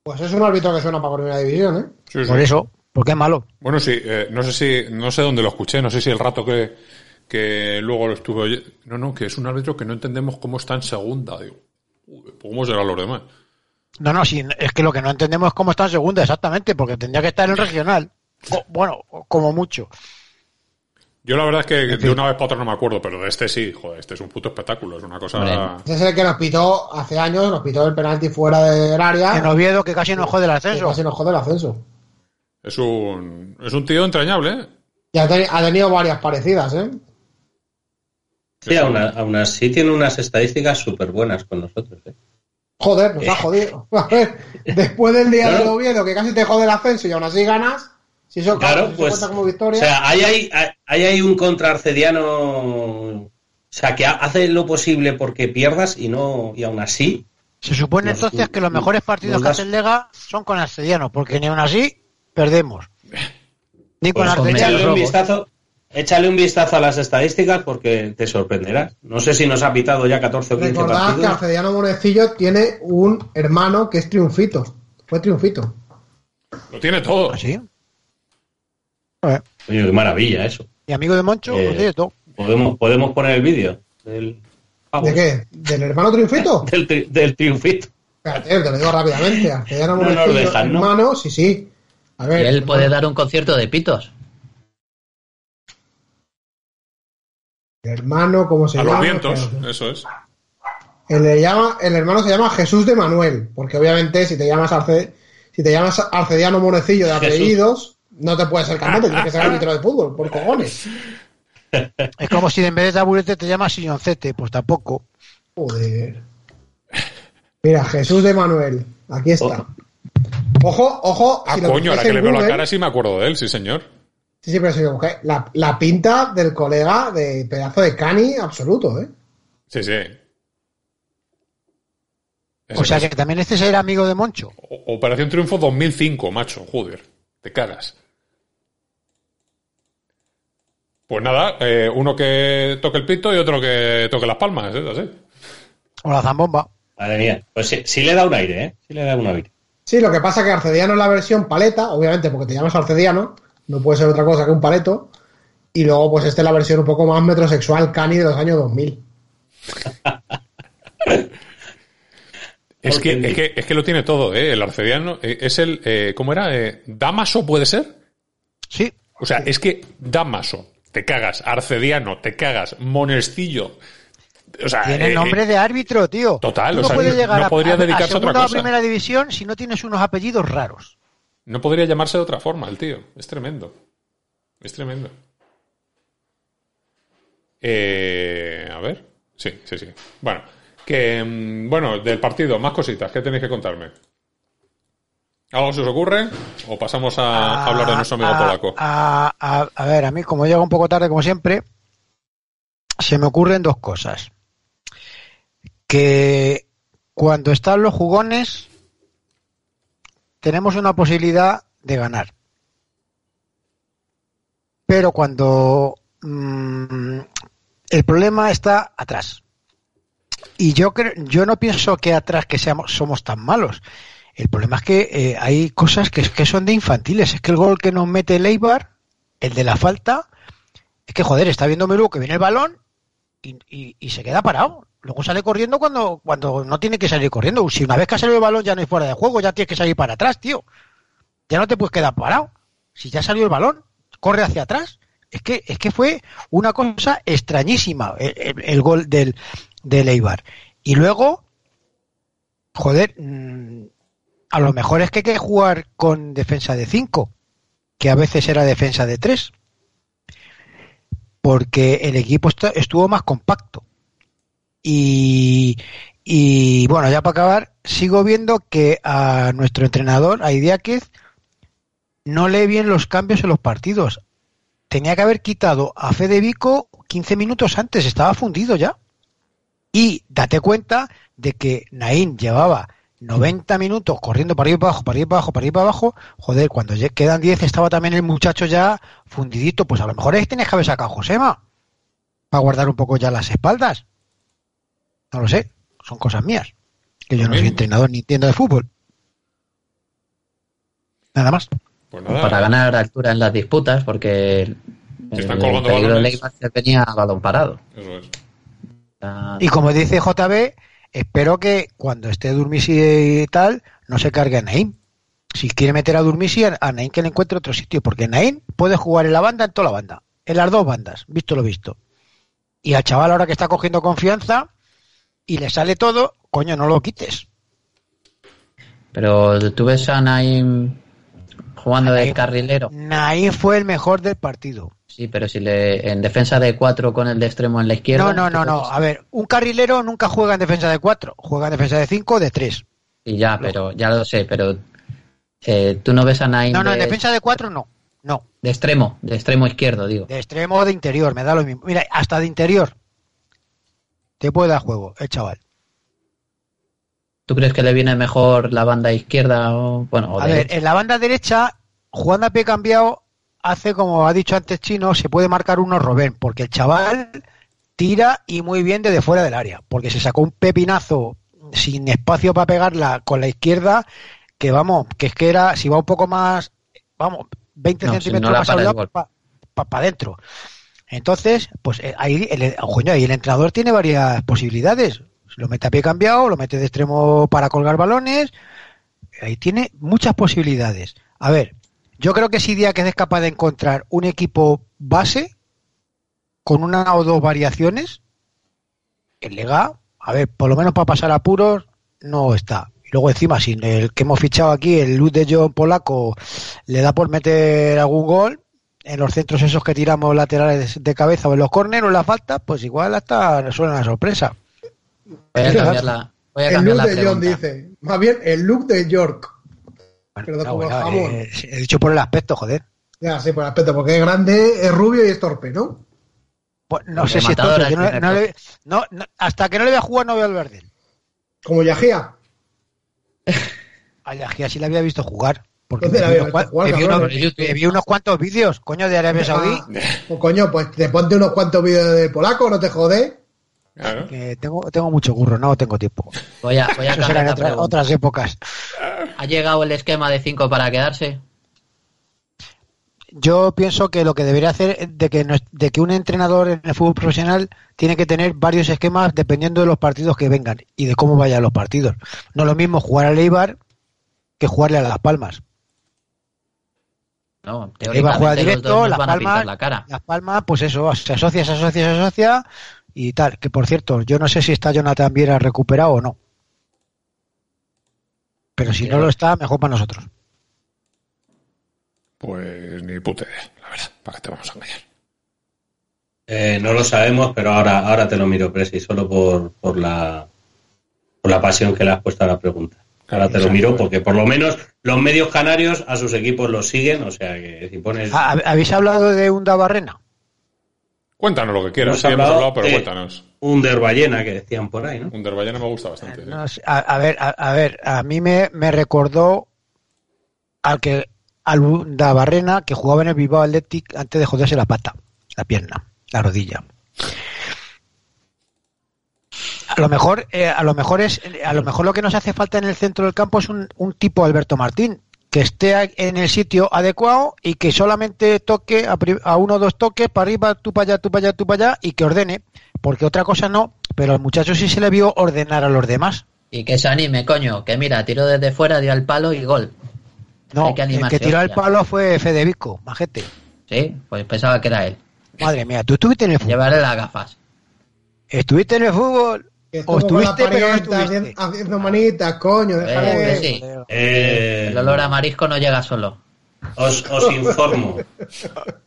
[SPEAKER 4] Pues es un árbitro que suena para primera división, ¿eh?
[SPEAKER 1] Sí, sí.
[SPEAKER 5] Por eso, porque es malo.
[SPEAKER 1] Bueno, sí, eh, no sé si, no sé dónde lo escuché, no sé si el rato que, que luego lo estuve oyendo. No, no, que es un árbitro que no entendemos cómo está en segunda, digo. Uy, pues ¿Cómo serán los demás?
[SPEAKER 5] No, no, sí, es que lo que no entendemos es cómo está en segunda, exactamente, porque tendría que estar en el regional. O- bueno, como mucho.
[SPEAKER 1] Yo la verdad es que de una vez para otra no me acuerdo, pero de este sí, joder, este es un puto espectáculo, es una cosa...
[SPEAKER 4] Ese es el que nos pitó hace años, nos pitó el penalti fuera del área.
[SPEAKER 5] En Oviedo, que casi nos jode el
[SPEAKER 4] que
[SPEAKER 5] ascenso.
[SPEAKER 4] casi nos jode el ascenso.
[SPEAKER 1] Es un, es un tío entrañable, ¿eh?
[SPEAKER 4] Y ha, teni- ha tenido varias parecidas, ¿eh?
[SPEAKER 3] Sí, aún, así tiene unas estadísticas súper buenas con nosotros. ¿eh?
[SPEAKER 4] Joder, nos ha jodido. A ver, después del día del Oviedo, que casi te jode el ascenso y aún así ganas, si eso,
[SPEAKER 3] Claro,
[SPEAKER 4] si eso
[SPEAKER 3] pues.
[SPEAKER 4] cuenta como
[SPEAKER 3] O
[SPEAKER 4] victoria.
[SPEAKER 3] sea, hay, hay, hay, hay un contra arcediano. O sea, que ha- hace lo posible porque pierdas y no y aún así.
[SPEAKER 5] Se supone
[SPEAKER 3] Nos-
[SPEAKER 5] entonces que los mejores partidos que hace el Lega son con Arcediano, porque ni aún así perdemos. Ni con
[SPEAKER 3] Pues, échale un vistazo. Échale un vistazo a las estadísticas porque te sorprenderás. No sé si nos ha pitado ya 14 o 15
[SPEAKER 4] Recordad que
[SPEAKER 3] partidos.
[SPEAKER 4] Arcediano Monecillo tiene un hermano que es triunfito. Fue triunfito.
[SPEAKER 1] Lo tiene todo.
[SPEAKER 5] ¿Ah, sí? Eh,
[SPEAKER 3] Oye, qué maravilla eso.
[SPEAKER 5] Y amigo de Moncho,
[SPEAKER 3] Eh,
[SPEAKER 5] todo.
[SPEAKER 3] Podemos, podemos poner el vídeo del,
[SPEAKER 4] ¿De qué? ¿Del hermano triunfito?
[SPEAKER 3] del, tri- del triunfito.
[SPEAKER 4] Espérate, te lo digo rápidamente. Arcediano
[SPEAKER 3] No nos
[SPEAKER 4] Monecillo,
[SPEAKER 3] dejan, ¿no?
[SPEAKER 4] hermano, sí, sí. A
[SPEAKER 2] Y
[SPEAKER 4] ver.
[SPEAKER 2] él puede dar un concierto de pitos.
[SPEAKER 4] Hermano, ¿cómo se
[SPEAKER 1] A
[SPEAKER 4] llama?
[SPEAKER 1] los vientos, eso es.
[SPEAKER 4] El, le llama, el hermano se llama Jesús de Manuel, porque obviamente si te llamas Arce, si te llamas Arcediano Monecillo de
[SPEAKER 3] Jesús.
[SPEAKER 4] apellidos, no te puedes ser cantante, tienes que ser árbitro de fútbol, por cojones.
[SPEAKER 5] Es como si en vez de taburete te llamas silloncete, pues tampoco.
[SPEAKER 4] Joder. Mira, Jesús de Manuel, aquí está. Ojo, ojo,
[SPEAKER 1] Ah,
[SPEAKER 4] si
[SPEAKER 1] coño, ahora que le veo la cara sí me acuerdo de él, sí señor.
[SPEAKER 4] Sí, sí, pero si lo buscáis, la, la pinta del colega de pedazo de cani absoluto, ¿eh?
[SPEAKER 1] Sí, sí.
[SPEAKER 5] O sea que también este será amigo de Moncho.
[SPEAKER 1] Operación Triunfo 2005, macho, joder, te cagas. Pues nada, eh, uno que toque el pito y otro que toque las palmas, ¿eh? Así.
[SPEAKER 5] O la zambomba.
[SPEAKER 3] Madre mía. Pues sí, sí le da un aire, ¿eh? Sí le da un aire.
[SPEAKER 4] Sí, lo que pasa es que Arcediano es la versión paleta, obviamente porque te llamas Arcediano, no puede ser otra cosa que un paleto. Y luego, pues, esta es la versión un poco más metrosexual cani de los años 2000.
[SPEAKER 1] Es que, es, que, es que lo tiene todo, ¿eh? El arcediano eh, es el... eh, ¿Cómo era? Eh, ¿Damaso puede ser?
[SPEAKER 5] Sí.
[SPEAKER 1] O sea, es que Damaso, te cagas. Arcediano, te cagas. Monestillo. O sea,
[SPEAKER 5] Tiene
[SPEAKER 1] eh,
[SPEAKER 5] nombre
[SPEAKER 1] eh,
[SPEAKER 5] de árbitro, tío.
[SPEAKER 1] Total,
[SPEAKER 5] Tú
[SPEAKER 1] o
[SPEAKER 5] no
[SPEAKER 1] sea,
[SPEAKER 5] puedes
[SPEAKER 1] no-
[SPEAKER 5] llegar
[SPEAKER 1] no
[SPEAKER 5] a-
[SPEAKER 1] podría
[SPEAKER 5] a,
[SPEAKER 1] dedicarse a otra
[SPEAKER 5] segunda o
[SPEAKER 1] cosa.
[SPEAKER 5] primera división si no tienes unos apellidos raros.
[SPEAKER 1] No podría llamarse de otra forma el tío. Es tremendo. Es tremendo. Eh, a ver. Sí, sí, sí. Bueno, que mm, bueno, del partido, más cositas. ¿Qué tenéis que contarme? ¿Algo se os ocurre? ¿O pasamos a, hablar de nuestro amigo
[SPEAKER 5] a,
[SPEAKER 1] polaco?
[SPEAKER 5] A, a- a ver, a mí, como llego un poco tarde, como siempre, se me ocurren dos cosas. Que cuando están los jugones, tenemos una posibilidad de ganar. Pero cuando mm, el problema está atrás. Y yo creo, yo no pienso que atrás que seamos somos tan malos. El problema es que eh, hay cosas que, son de infantiles. Es que el gol que nos mete el Eibar, el de la falta, es que joder, está viendo Melú que viene el balón y, se queda parado. Luego sale corriendo cuando, no tiene que salir corriendo. Si una vez que ha salido el balón ya no hay fuera de juego, ya tienes que salir para atrás, tío. Ya no te puedes quedar parado. Si ya salió el balón, corre hacia atrás. Es que, es que fue una cosa extrañísima el, gol del, del. Y luego, joder, mm, a lo mejor es que hay que jugar con defensa de 5, que a veces era defensa de 3, porque el equipo est- estuvo más compacto. Y, y bueno, ya para acabar, sigo viendo que a nuestro entrenador, a Idiáquez, no lee bien los cambios en los partidos. Tenía que haber quitado a Fede Vico 15 minutos antes, estaba fundido ya. Y date cuenta de que Naín llevaba 90 minutos corriendo para ir para abajo, para ir para abajo, para ir para abajo. Joder, cuando ya quedan 10 estaba también el muchacho ya fundidito. Pues a lo mejor ahí tienes que haber sacado a Josema. para guardar un poco ya las espaldas. No lo sé, son cosas mías. Que yo no soy entrenador ni entiendo de fútbol. Nada más.
[SPEAKER 1] Pues nada.
[SPEAKER 2] Para ganar altura en las disputas, porque el,
[SPEAKER 1] Están
[SPEAKER 2] el peligro de
[SPEAKER 1] balones.
[SPEAKER 2] Leibar se venía a balón parado.
[SPEAKER 1] Eso es.
[SPEAKER 2] Ah,
[SPEAKER 5] Y como dice JB, espero que cuando esté Durmisi y tal, no se cargue a Naim. Si quiere meter a Durmisi, a Naim que le encuentre otro sitio, porque Naim puede jugar en la banda, en toda la banda, en las dos bandas, visto lo visto. Y al chaval ahora que está cogiendo confianza y le sale todo, coño, no lo quites.
[SPEAKER 2] Pero tú ves a Naim jugando de carrilero.
[SPEAKER 5] Naim fue el mejor del partido.
[SPEAKER 2] Sí, pero si le en defensa de cuatro con el de extremo en la izquierda.
[SPEAKER 5] No, no, no, no. A ver, un carrilero nunca juega en defensa de cuatro, juega en defensa de cinco o de tres.
[SPEAKER 2] Y ya, pero ya lo sé, pero eh, tú no ves a Naim
[SPEAKER 5] No, no, en
[SPEAKER 2] de,
[SPEAKER 5] defensa de cuatro no. No,
[SPEAKER 2] de extremo, de extremo izquierdo, digo.
[SPEAKER 5] de extremo o de interior, me da lo mismo. Mira, hasta de interior. Te puede dar juego, el chaval.
[SPEAKER 2] ¿Tú crees que le viene mejor la banda izquierda o bueno, o
[SPEAKER 5] A ver, en la banda derecha, jugando a pie cambiado, hace como ha dicho antes Chino, se puede marcar uno Robén, porque el chaval tira y muy bien desde fuera del área, porque se sacó un pepinazo sin espacio para pegarla con la izquierda, que vamos, que es que era, si va un poco más, vamos, 20
[SPEAKER 2] No, si
[SPEAKER 5] centímetros
[SPEAKER 2] no
[SPEAKER 5] más al lado, para adentro. Entonces, pues eh, ahí el, ahí el entrenador tiene varias posibilidades. Lo mete a pie cambiado, lo mete de extremo para colgar balones, ahí tiene muchas posibilidades. A ver, yo creo que si Díaz es capaz de encontrar un equipo base con una o dos variaciones, el Lega, a ver, por lo menos para pasar apuros, no está. Y luego encima, si el que hemos fichado aquí, el Luz de John polaco, le da por meter algún gol, en los centros esos que tiramos laterales de cabeza o en los córneres o en la falta, pues igual hasta suena una sorpresa.
[SPEAKER 2] Voy a cambiar la, voy a
[SPEAKER 4] El look
[SPEAKER 2] la
[SPEAKER 4] de John dice. Más bien, el look de York.
[SPEAKER 5] Bueno,
[SPEAKER 4] Pero de
[SPEAKER 5] no,
[SPEAKER 4] como
[SPEAKER 5] bueno,
[SPEAKER 4] jamón.
[SPEAKER 5] eh, he dicho por el aspecto, joder.
[SPEAKER 4] Ya, sí, por aspecto, porque es grande, es rubio y es torpe, ¿no?
[SPEAKER 5] Pues no
[SPEAKER 2] Porque
[SPEAKER 5] sé si es
[SPEAKER 2] Matador
[SPEAKER 5] tonto, yo no-
[SPEAKER 2] tiene
[SPEAKER 5] no le- no- no- hasta que no le vea jugar no voy a hablar de él.
[SPEAKER 4] Como Yajía.
[SPEAKER 5] A Yajia sí le había visto jugar. Porque
[SPEAKER 4] ¿Dónde la
[SPEAKER 5] vi,
[SPEAKER 4] había visto jugar,
[SPEAKER 5] me vi
[SPEAKER 4] cabrón?
[SPEAKER 5] unos- vi unos cuantos vídeos, coño, de Arabia Saudí.
[SPEAKER 4] Ah, pues coño, pues te ponte unos cuantos vídeos de polaco, no te jode.
[SPEAKER 1] Claro.
[SPEAKER 5] que tengo, tengo mucho curro, no tengo tiempo.
[SPEAKER 2] Voy a, voy
[SPEAKER 5] Eso otra- otras épocas.
[SPEAKER 2] ¿Ha llegado el esquema de 5 para quedarse?
[SPEAKER 5] Yo pienso que lo que debería hacer es de que, de que un entrenador en el fútbol profesional tiene que tener varios esquemas dependiendo de los partidos que vengan y de cómo vayan los partidos. No es lo mismo jugar al Eibar que jugarle a Las Palmas.
[SPEAKER 2] No,
[SPEAKER 5] Eibar juega directo, Las Palmas,
[SPEAKER 2] la cara.
[SPEAKER 5] Las Palmas, pues eso, se asocia, se asocia, se asocia y tal. Que por cierto, yo no sé si está Jonathan Viera recuperado o no. Pero si no lo está, mejor para nosotros.
[SPEAKER 1] Pues ni puta idea, la verdad. ¿Para qué te vamos a engañar?
[SPEAKER 3] Eh, no lo sabemos, pero ahora, ahora te lo miro, Presi, solo por, por la por la pasión que le has puesto a la pregunta. Ahora te lo miro porque por lo menos los medios canarios a sus equipos los siguen, o sea que si pones
[SPEAKER 5] Ah, ¿Habéis hablado de Unda Barrena?
[SPEAKER 1] Cuéntanos lo que quieras.
[SPEAKER 3] Hemos
[SPEAKER 1] Sí, hemos
[SPEAKER 3] hablado
[SPEAKER 1] hablado, pero cuéntanos.
[SPEAKER 3] un Ballena que decían por ahí, ¿no?
[SPEAKER 1] Un Derballena me gusta bastante.
[SPEAKER 5] No a, a ver, a, a ver, a mí me, me recordó al que al Unda Barrena que jugaba en el Bilbao Athletic antes de joderse la pata, la pierna, la rodilla. A lo mejor, eh, a lo mejor es, a lo mejor lo que nos hace falta en el centro del campo es un, un tipo Alberto Martín que esté en el sitio adecuado y que solamente toque a, uno o dos toques para arriba, tú para allá, tú para allá, tú para allá y que ordene, porque otra cosa no, pero al muchacho sí se le vio ordenar a los demás.
[SPEAKER 2] Y que se anime, coño, que mira, tiró desde fuera, dio al palo y gol.
[SPEAKER 5] No,
[SPEAKER 2] Hay que
[SPEAKER 5] el que tiró
[SPEAKER 2] hostia.
[SPEAKER 5] palo fue Federico, majete.
[SPEAKER 2] Sí, pues pensaba que era él.
[SPEAKER 5] Madre mía, tú estuviste en el fútbol.
[SPEAKER 2] Llevarle las gafas.
[SPEAKER 5] Estuviste en el fútbol. O estuviste, pero no
[SPEAKER 4] parienta
[SPEAKER 5] estuviste.
[SPEAKER 4] haciendo, manitas, coño, déjale.
[SPEAKER 2] Eh, sí.
[SPEAKER 3] Eh,
[SPEAKER 2] El olor a marisco no llega solo.
[SPEAKER 3] Os, os informo,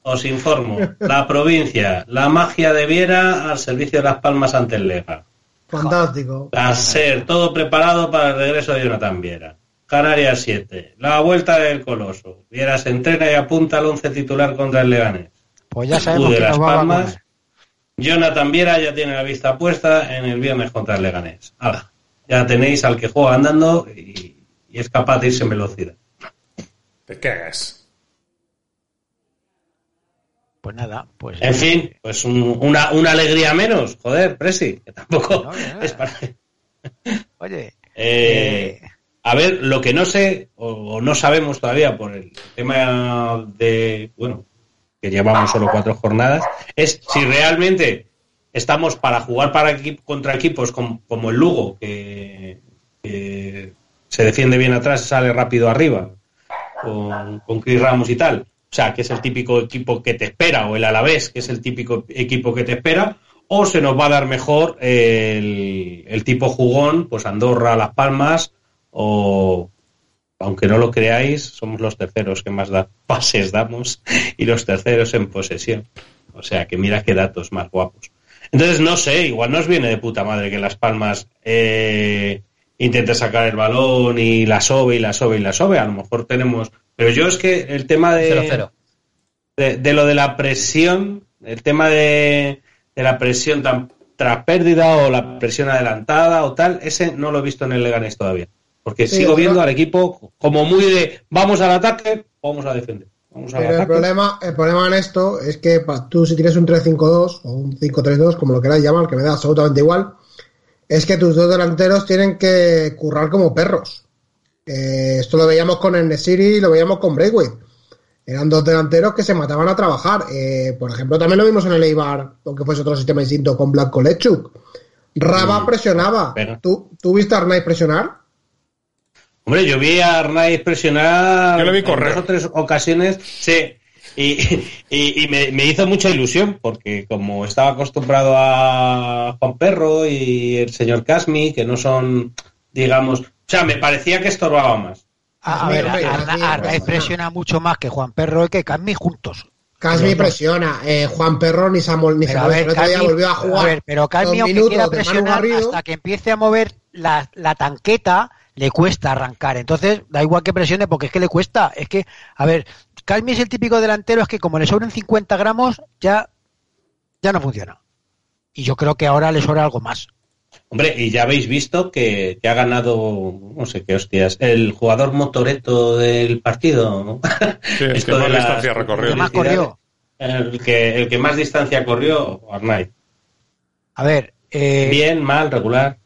[SPEAKER 3] os informo. La provincia, la magia de Viera al servicio de Las Palmas ante el Lega.
[SPEAKER 4] Fantástico.
[SPEAKER 3] La SER, todo preparado para el regreso de Jonathan Viera. Canarias 7, la vuelta del Coloso. Viera se entrena y apunta al 11 titular contra el Leganés.
[SPEAKER 5] Pues ya
[SPEAKER 3] U
[SPEAKER 5] sabemos
[SPEAKER 3] de
[SPEAKER 5] que
[SPEAKER 3] Las
[SPEAKER 5] a
[SPEAKER 3] Palmas. Jonathan Viera ya tiene la vista puesta en el viernes contra el Leganés. Hala, ya tenéis al que juega andando y, y es capaz de irse en velocidad.
[SPEAKER 1] ¿De qué es?
[SPEAKER 5] Pues nada, pues.
[SPEAKER 3] En fin, pues un- una, una alegría menos, joder, Presi, que tampoco
[SPEAKER 5] No, no, no.
[SPEAKER 3] es para...
[SPEAKER 5] Oye,
[SPEAKER 3] Eh, a ver, lo que no sé, o, o no sabemos todavía por el tema de, bueno, que llevamos solo cuatro jornadas, es si realmente estamos para jugar para equi- contra equipos com- como, el Lugo, que, se defiende bien atrás sale rápido arriba, con, con Chris Ramos y tal. O sea, que es el típico equipo que te espera, o el Alavés, que es el típico equipo que te espera, o se nos va a dar mejor el, el tipo jugón, pues Andorra, Las Palmas, o aunque no lo creáis, somos los terceros que más da, pases damos y los terceros en posesión. O sea, que mira qué datos más guapos. Entonces, no sé, igual nos viene de puta madre que Las Palmas eh, intente sacar el balón y la sobe y la sobe y la sobe. A lo mejor tenemos... Pero yo es que el tema de
[SPEAKER 2] 0-0.
[SPEAKER 3] de, de lo de la presión, el tema de, de la presión tan, tras pérdida o la presión adelantada o tal, ese no lo he visto en el Leganés todavía. Porque
[SPEAKER 4] Sí,
[SPEAKER 3] sigo viendo al equipo como muy de vamos al ataque, vamos a defender. Vamos al
[SPEAKER 4] Pero el problema, el problema en esto es que tú si tienes un 3-5-2 o un 5-3-2, como lo queráis llamar, que me da absolutamente igual, es que tus dos delanteros tienen que currar como perros. Eh, esto lo veíamos con el Nesiri y lo veíamos con Braithwaite. Eran dos delanteros que se mataban a trabajar. Eh, por ejemplo, también lo vimos en el Eibar, aunque fuese otro sistema distinto, con Blanco Lechuk. Raba presionaba.
[SPEAKER 3] pega.
[SPEAKER 4] ¿Tú, ¿Tú viste a Arnaiz presionar?
[SPEAKER 3] Hombre, yo vi a Arnaiz presionar
[SPEAKER 1] Yo le vi
[SPEAKER 3] en
[SPEAKER 1] correr.
[SPEAKER 3] dos o tres ocasiones, sí, y, y- y me, me hizo mucha ilusión, porque como estaba acostumbrado a Juan Perro y el señor Casmi, que no son, digamos, o sea, me parecía que estorbaba más.
[SPEAKER 5] a, a ver, Arnaiz presiona mucho más que Juan Perro y que Casmi juntos.
[SPEAKER 4] Casmi presiona. Eh, Juan Perro ni Samuel ni Samuel
[SPEAKER 5] ver,
[SPEAKER 4] el otro día
[SPEAKER 5] Casmi-
[SPEAKER 4] volvió a jugar.
[SPEAKER 5] ver, pero Casmi, aunque quiera presionar, hasta que empiece a mover la, la tanqueta, le cuesta arrancar. Entonces, da igual que presione, porque es que le cuesta. Es que, a ver, Calmi es el típico delantero, es que como le sobren 50 gramos, ya, ya no funciona. Y yo creo que ahora le sobra algo más.
[SPEAKER 3] Hombre, y ya habéis visto que, que ha ganado, no sé qué hostias, el jugador motoreto del partido. ¿no?
[SPEAKER 1] Sí, es
[SPEAKER 3] Esto
[SPEAKER 1] que más
[SPEAKER 3] las
[SPEAKER 1] distancia recorrió.
[SPEAKER 5] ¿Qué más
[SPEAKER 3] publicidades.
[SPEAKER 5] corrió?
[SPEAKER 3] El que, el que más distancia corrió, Arnaiz.
[SPEAKER 5] A ver, eh,
[SPEAKER 3] Bien, mal, regular.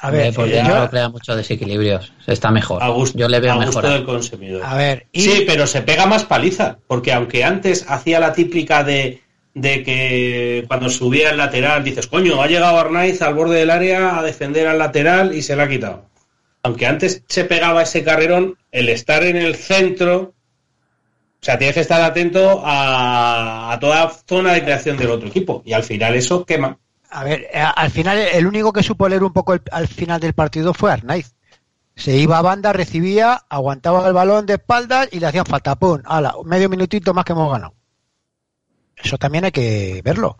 [SPEAKER 5] A ver,
[SPEAKER 2] por
[SPEAKER 5] eh,
[SPEAKER 3] ya-
[SPEAKER 2] dentro
[SPEAKER 5] yo-
[SPEAKER 2] crea muchos desequilibrios. Está mejor.
[SPEAKER 3] A gusto,
[SPEAKER 2] Yo le veo
[SPEAKER 3] a gusto
[SPEAKER 2] mejor.
[SPEAKER 3] del consumidor.
[SPEAKER 5] a ver, y
[SPEAKER 3] Sí, pero se pega más paliza, porque aunque antes hacía la típica de, de que cuando subía el lateral dices, coño, ha llegado Arnaiz al borde del área a defender al lateral y se la ha quitado. Aunque antes se pegaba ese carrerón, el estar en el centro, o sea, tienes que estar atento a, a toda zona de creación del otro equipo, y al final eso quema.
[SPEAKER 5] A ver, eh, al final el único que supo leer un poco el- al final del partido fue Arnaiz. Se iba a banda, recibía, aguantaba el balón de espaldas y le hacían falta. ¡Pum! ¡Hala! Medio minutito más que hemos ganado. Eso también hay que verlo.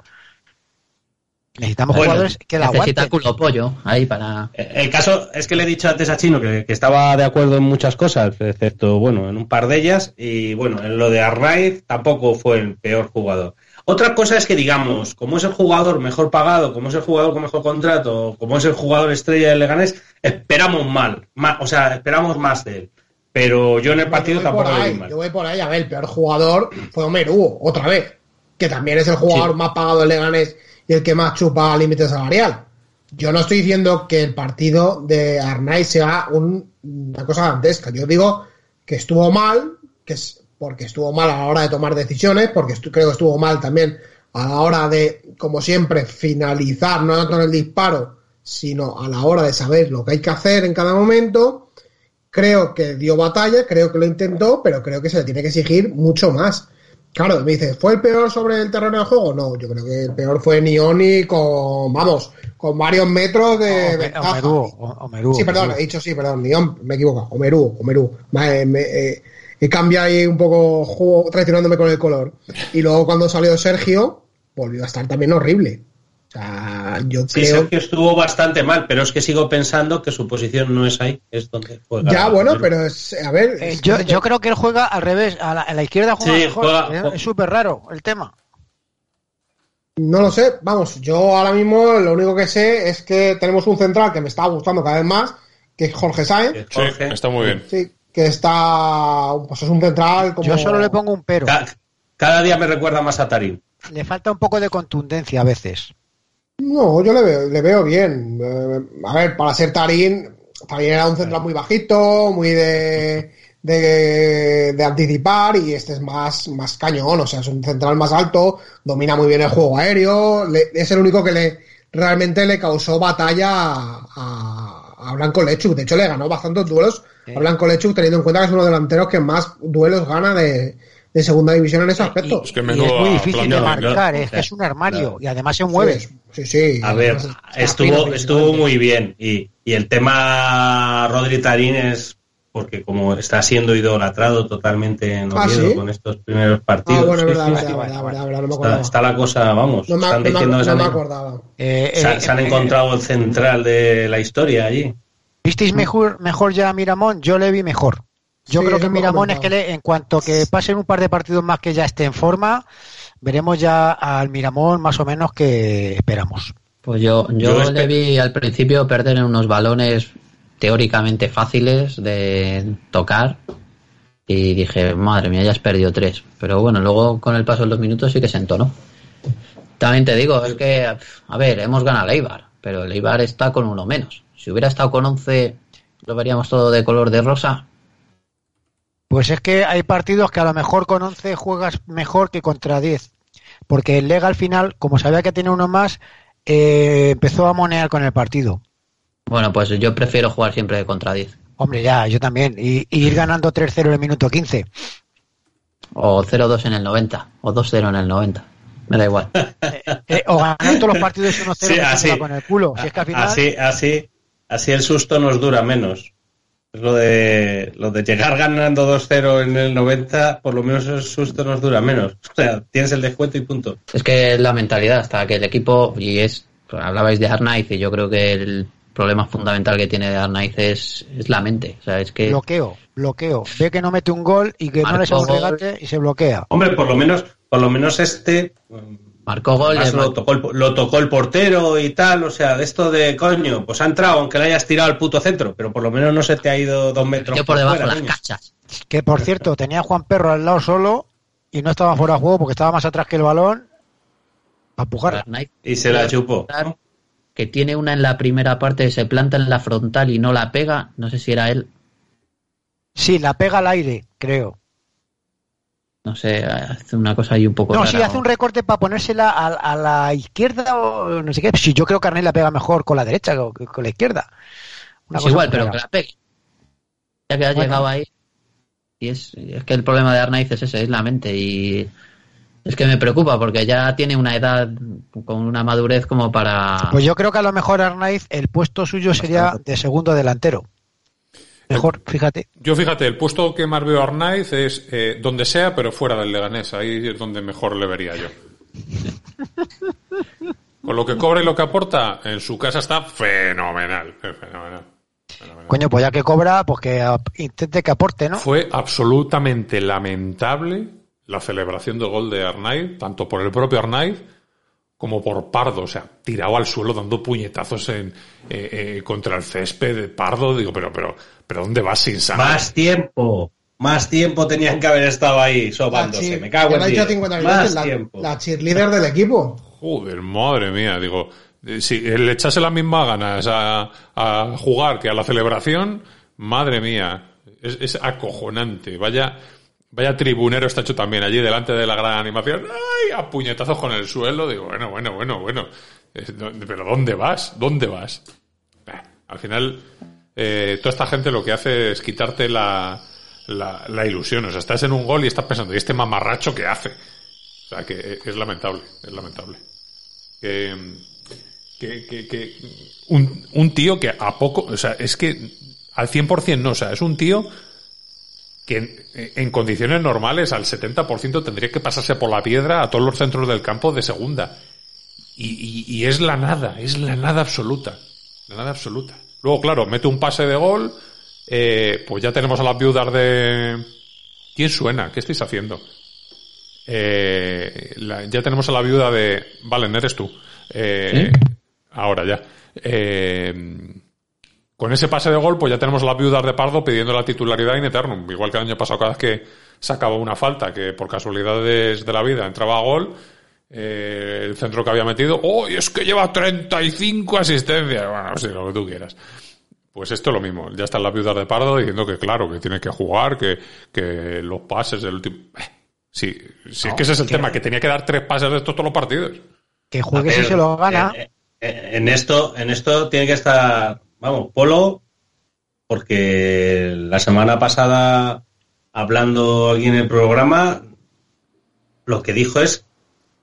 [SPEAKER 5] Necesitamos
[SPEAKER 3] Bueno,
[SPEAKER 5] jugadores que la
[SPEAKER 2] Necesita
[SPEAKER 5] aguanten.
[SPEAKER 2] culo pollo ahí para.
[SPEAKER 3] El caso es que le he dicho antes a Chino que, que estaba de acuerdo en muchas cosas, excepto, bueno, en un par de ellas, y bueno, en lo de Arnaiz tampoco fue el peor jugador. Otra cosa es que digamos, como es el jugador mejor pagado, como es el jugador con mejor contrato, como es el jugador estrella del Leganés, esperamos mal, ma- o sea, esperamos más de él. Pero yo en el partido tampoco
[SPEAKER 4] ahí,
[SPEAKER 3] mal.
[SPEAKER 4] Yo voy por ahí, a ver, el peor jugador fue Omeru, otra vez. Que también es el jugador
[SPEAKER 3] Sí.
[SPEAKER 4] más pagado del Leganés y el que más chupa al límite salarial. Yo no estoy diciendo que el partido de Arnaiz sea un- una cosa dantesca. Yo digo que estuvo mal, que es porque estuvo mal a la hora de tomar decisiones, porque creo que estuvo mal también a la hora de, como siempre, finalizar, no tanto en el disparo, sino a la hora de saber lo que hay que hacer en cada momento. Creo que dio batalla, creo que lo intentó, pero creo que se le tiene que exigir mucho más. Claro, me dices, ¿fue el peor sobre el terreno del juego? No, yo creo que el peor fue Nioni con, vamos, con varios metros de ventaja.
[SPEAKER 5] Omerú, o- Omerú,
[SPEAKER 4] Sí, perdón, he dicho sí, perdón, Nion, me he equivocado. Omerú, Omerú. Me- me- eh, he cambiado ahí un poco, juego, traicionándome con el color. Y luego cuando salió Sergio, volvió a estar también horrible. O sea, yo
[SPEAKER 3] Sí,
[SPEAKER 4] creo
[SPEAKER 3] Sergio estuvo bastante mal, pero es que sigo pensando que su posición no es ahí, es donde juega.
[SPEAKER 4] Ya, bueno, pero es, a ver.
[SPEAKER 5] Eh, yo, yo creo que él juega al revés, a la, a la izquierda juega
[SPEAKER 3] Sí,
[SPEAKER 5] mejor.
[SPEAKER 3] juega-
[SPEAKER 5] Eh, Es súper raro el tema.
[SPEAKER 4] No lo sé, vamos, yo ahora mismo lo único que sé es que tenemos un central que me está gustando cada vez más, que es Jorge Sáenz,
[SPEAKER 1] Sí,
[SPEAKER 3] Jorge.
[SPEAKER 1] está muy bien.
[SPEAKER 4] sí, que está, pues es un central como...
[SPEAKER 5] Yo solo le pongo un pero.
[SPEAKER 3] Ca- cada día me recuerda más a Tarín.
[SPEAKER 5] Le falta un poco de contundencia a veces.
[SPEAKER 4] No, yo le veo, le veo bien. Eh, a ver, para ser Tarín, Tarín era un central muy bajito, muy de, de, de anticipar y este es más, más cañón, o sea, es un central más alto, domina muy bien el juego aéreo, le- es el único que le realmente le causó batalla a, a Blanco Lechuk. De hecho, le ganó bastantes duelos a Blanco Lechuk, teniendo en cuenta que es uno de los delanteros que más duelos gana de, de segunda división en ese aspecto.
[SPEAKER 1] Es que
[SPEAKER 5] Y es muy difícil de marcar, es que es un armario
[SPEAKER 3] claro.
[SPEAKER 5] y además se mueve.
[SPEAKER 4] Sí, sí.
[SPEAKER 3] A ver, estuvo, estuvo muy bien. Y, y el tema Rodri Tarín es porque como está siendo idolatrado totalmente en
[SPEAKER 4] Ah,
[SPEAKER 3] Oviedo
[SPEAKER 4] ¿sí?
[SPEAKER 3] con estos primeros partidos.
[SPEAKER 4] Ah, bueno,
[SPEAKER 3] sí,
[SPEAKER 4] verdad,
[SPEAKER 3] sí,
[SPEAKER 4] verdad,
[SPEAKER 3] sí.
[SPEAKER 4] verdad, verdad, verdad, no me
[SPEAKER 3] Está, la cosa, vamos.
[SPEAKER 4] No me,
[SPEAKER 3] están
[SPEAKER 4] no me-
[SPEAKER 3] diciendo que
[SPEAKER 4] no
[SPEAKER 3] se han,
[SPEAKER 4] me acordaba.
[SPEAKER 5] Eh,
[SPEAKER 3] se han-
[SPEAKER 5] eh,
[SPEAKER 3] se han
[SPEAKER 5] eh,
[SPEAKER 3] encontrado el central de la historia allí.
[SPEAKER 5] ¿Visteis mejor, mejor ya a Miramón? Yo le vi mejor. Yo
[SPEAKER 4] Sí,
[SPEAKER 5] creo que Miramón es que le- en cuanto que pasen un par de partidos más que ya esté en forma, veremos ya al Miramón más o menos que esperamos.
[SPEAKER 2] Pues yo, yo,
[SPEAKER 3] Yo
[SPEAKER 2] le vi al principio perder en unos balones teóricamente fáciles de tocar y dije, madre mía, ya has perdido tres. Pero bueno, luego con el paso de los minutos sí que se entonó. También te digo, es que, a ver, hemos ganado el Eibar, pero el Eibar está con uno menos. Si hubiera estado con 11, lo veríamos todo de color de rosa.
[SPEAKER 5] Pues es que hay partidos que a lo mejor con 11 juegas mejor que contra 10. Porque el Lega al final, como sabía que tenía uno más, eh, empezó a monear con el partido.
[SPEAKER 2] Bueno, pues yo prefiero jugar siempre de contra 10.
[SPEAKER 5] Hombre, ya, yo también. Y, y ir ganando 3-0 en el minuto 15.
[SPEAKER 2] O 0-2 en el 90, o 2-0 en el 90. Me da igual.
[SPEAKER 5] Eh, o ganar todos los partidos 1-0
[SPEAKER 3] Sí, así.
[SPEAKER 5] con el culo. Si es que al final...
[SPEAKER 3] Así, así, así el susto nos dura menos. Es lo de, lo de llegar ganando 2-0 en el 90, por lo menos el susto nos dura menos. O sea, tienes el descuento y punto.
[SPEAKER 2] Es que es la mentalidad, hasta que el equipo, y es, hablabais de Arnaiz, y yo creo que el problema fundamental que tiene Arnaiz es, es la mente. O sea, es que
[SPEAKER 5] Bloqueo, bloqueo. Ve que no mete un gol y que no le sale un regate y se bloquea.
[SPEAKER 3] Hombre, por lo menos, por lo menos este
[SPEAKER 2] marcó gol.
[SPEAKER 3] Además,
[SPEAKER 2] le
[SPEAKER 3] lo, tocó el, lo tocó el portero y tal, o sea, de esto de coño, pues ha entrado aunque le hayas tirado al puto centro, pero por lo menos no se te ha ido dos metros
[SPEAKER 2] metió por debajo
[SPEAKER 3] fuera,
[SPEAKER 2] las cachas.
[SPEAKER 5] Que por cierto, tenía a Juan Perro al lado solo y no estaba fuera de juego porque estaba más atrás que el balón empujarla.
[SPEAKER 2] Arnaiz,
[SPEAKER 3] Y se la chupó.
[SPEAKER 2] Que tiene una en la primera parte, se planta en la frontal y no la pega, no sé si era él,
[SPEAKER 5] Sí, la pega al aire, creo.
[SPEAKER 2] no sé, hace una cosa ahí un poco
[SPEAKER 5] No,
[SPEAKER 2] rara,
[SPEAKER 5] sí, hace
[SPEAKER 2] o-
[SPEAKER 5] un recorte para ponérsela a, a la izquierda o no sé qué. Sí, yo creo que Arnaiz la pega mejor con la derecha que con la izquierda. Una
[SPEAKER 2] Es
[SPEAKER 5] cosa
[SPEAKER 2] igual, pero
[SPEAKER 5] rara.
[SPEAKER 2] que la pegue. Ya que ha
[SPEAKER 5] Bueno.
[SPEAKER 2] llegado ahí. Y es, es que el problema de Arnaiz es ese, es la mente. Y es que me preocupa porque ya tiene una edad con una madurez como para.
[SPEAKER 5] Pues yo creo que a lo mejor Arnaiz, el puesto suyo sería de segundo delantero. Mejor, fíjate.
[SPEAKER 1] Yo fíjate, el puesto que más veo a Arnaiz es eh, donde sea, pero fuera del Leganés. Ahí es donde mejor le vería yo. Con lo que cobra y lo que aporta, en su casa está fenomenal. es fenomenal. Fenomenal.
[SPEAKER 5] Coño, pues ya que cobra, pues que intente que aporte, ¿no?
[SPEAKER 1] Fue absolutamente lamentable la celebración del gol de Arnaiz, tanto por el propio Arnaiz como por Pardo. O sea, tirado al suelo dando puñetazos en, eh, eh, contra el césped de Pardo. Digo, pero, pero, pero ¿dónde vas sin sangre?
[SPEAKER 3] Más tiempo, más tiempo tenían que haber estado ahí sobándose. Me cago en
[SPEAKER 4] lo he dicho
[SPEAKER 3] Dios.
[SPEAKER 4] 50
[SPEAKER 3] Más
[SPEAKER 4] veces, la,
[SPEAKER 3] tiempo.
[SPEAKER 4] la cheerleader del equipo.
[SPEAKER 1] Joder, madre mía, digo, eh, si le echase las mismas ganas a, a jugar que a la celebración, madre mía, es, es acojonante. Vaya, vaya tribunero está hecho también allí delante de la gran animación. ¡Ay! A puñetazos con el suelo. Digo, bueno, bueno, bueno, bueno. Pero ¿dónde vas? ¿Dónde vas? Al final, eh, toda esta gente lo que hace es quitarte la, la, ilusión. O sea, estás en un gol y estás pensando, ¿y este mamarracho qué hace? O sea, que es lamentable, es lamentable. Que, que, que, que un, un tío que a poco, o sea, es que al 100% no, o sea, es un tío que en, en condiciones normales al 70% tendría que pasarse por la piedra a todos los centros del campo de segunda. Y, y- y es la nada, es la nada absoluta. La nada absoluta. Luego, claro, mete un pase de gol, eh, pues ya tenemos a las viudas de... ¿Quién suena? ¿Qué estáis haciendo? Eh, la- ya tenemos a la viuda de... Valen, eres tú. Eh, Ahora ya. Eh, con ese pase de gol, pues ya tenemos a las viudas de Pardo pidiendo la titularidad in eternum. Igual que el año pasado, cada vez que sacaba una falta que por casualidades de la vida entraba a gol, eh, el centro que había metido, ¡oh, y es que lleva 35 asistencias! Bueno, sí, lo que tú quieras. Pues esto es lo mismo. Ya están las viudas de Pardo diciendo que claro, que tiene que jugar, que, que los pases del último... Eh, Sí, sí es que ese es el tema, que tenía que dar tres pases de estos todos los partidos.
[SPEAKER 5] Que juegue si se lo gana.
[SPEAKER 3] eh, eh, En esto, en esto tiene que estar, vamos, Polo, porque la semana pasada, hablando aquí en el programa, lo que dijo es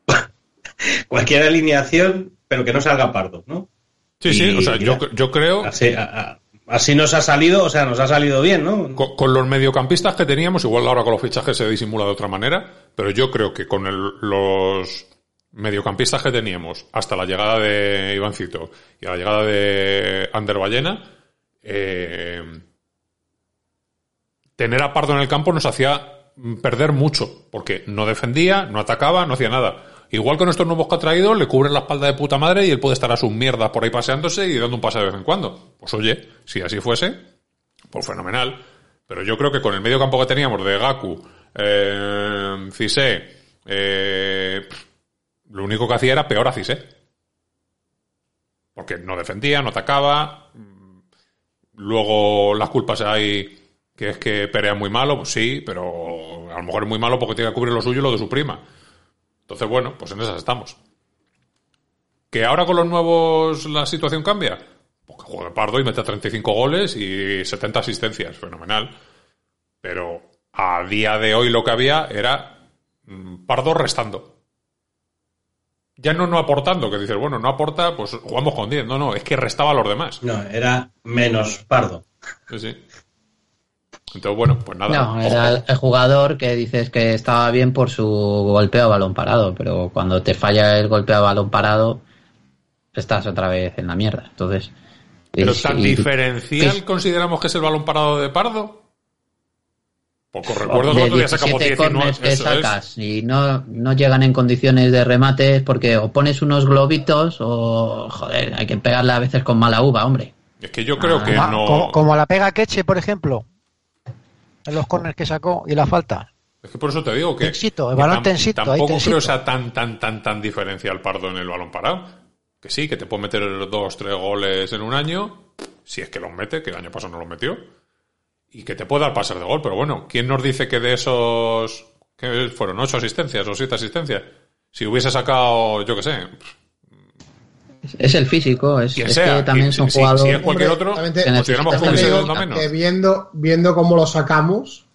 [SPEAKER 3] cualquier alineación, pero que no salga pardo, ¿no?
[SPEAKER 1] Sí, sí, o sea, yo,
[SPEAKER 3] mira,
[SPEAKER 1] yo creo,
[SPEAKER 3] Así, a- a- así nos ha salido, o sea, nos ha salido bien, ¿no?
[SPEAKER 1] con, con los mediocampistas que teníamos, igual ahora con los fichajes se disimula de otra manera, pero yo creo que con el- los mediocampistas que teníamos hasta la llegada de Ivancito y a la llegada de Ander Ballena, eh, tener a Pardo en el campo nos hacía perder mucho, porque no defendía, no atacaba, no hacía nada. Igual con estos nuevos que ha traído, le cubren la espalda de puta madre y él puede estar a sus mierdas por ahí paseándose y dando un pase de vez en cuando. Pues oye, si así fuese, pues fenomenal. Pero yo creo que con el medio campo que teníamos de Gaku, eh, Cissé, eh, lo único que hacía era peor a Cissé. Porque no defendía, no atacaba. Luego las culpas hay que es que Perea es muy malo, pues sí, pero a lo mejor es muy malo porque tiene que cubrir lo suyo y lo de su prima. Entonces, bueno, pues en esas estamos. ¿Que ahora con los nuevos la situación cambia? Pues que juegue Pardo y mete 35 goles y 70 asistencias, fenomenal. Pero a día de hoy lo que había era mm, Pardo restando. Ya no no aportando, que dices, bueno, no aporta, pues jugamos con 10. No, no, es que restaba a los demás.
[SPEAKER 3] No, era menos pardo.
[SPEAKER 1] Sí, sí. Entonces, bueno, pues nada.
[SPEAKER 2] No, era el,
[SPEAKER 1] ojo.
[SPEAKER 2] el jugador que dices que estaba bien por su golpeo a balón parado, pero cuando te falla el golpeo a balón parado, estás otra vez en la mierda. Entonces,
[SPEAKER 1] Pero tan
[SPEAKER 2] y-
[SPEAKER 1] diferencial consideramos que es el balón parado de Pardo. Os recuerdo que
[SPEAKER 2] de
[SPEAKER 1] otro día sacamos
[SPEAKER 2] 17
[SPEAKER 1] 19.
[SPEAKER 2] corners que
[SPEAKER 1] es.
[SPEAKER 2] sacas y no, no llegan en condiciones de remates porque o pones unos globitos o, joder, hay que pegarle a veces con mala uva, hombre.
[SPEAKER 1] Es que yo creo
[SPEAKER 2] Ah,
[SPEAKER 1] que
[SPEAKER 5] Ah,
[SPEAKER 1] no.
[SPEAKER 5] como, como la pega Queche, por ejemplo, en los corners que sacó y la falta.
[SPEAKER 1] Es que por eso te digo que.
[SPEAKER 5] Tensito, el
[SPEAKER 1] que
[SPEAKER 5] balón tensito, ahí
[SPEAKER 1] Tampoco
[SPEAKER 5] tensito.
[SPEAKER 1] creo sea tan, tan, tan, tan diferencial Pardo en el balón parado. Que sí, que te puede meter dos, tres goles en un año. Si es que los mete, que el año pasado no los metió. Y que te puede dar pases de gol. Pero bueno, ¿quién nos dice que de esos. que fueron ocho asistencias o siete asistencias? Si hubiese sacado, yo qué sé,
[SPEAKER 2] Es, el físico, es,
[SPEAKER 1] quien
[SPEAKER 2] es
[SPEAKER 1] sea.
[SPEAKER 2] que también
[SPEAKER 1] y-
[SPEAKER 2] son
[SPEAKER 1] si-
[SPEAKER 2] jugadores.
[SPEAKER 1] Si es cualquier otro, que menos.
[SPEAKER 4] viendo, viendo cómo lo sacamos,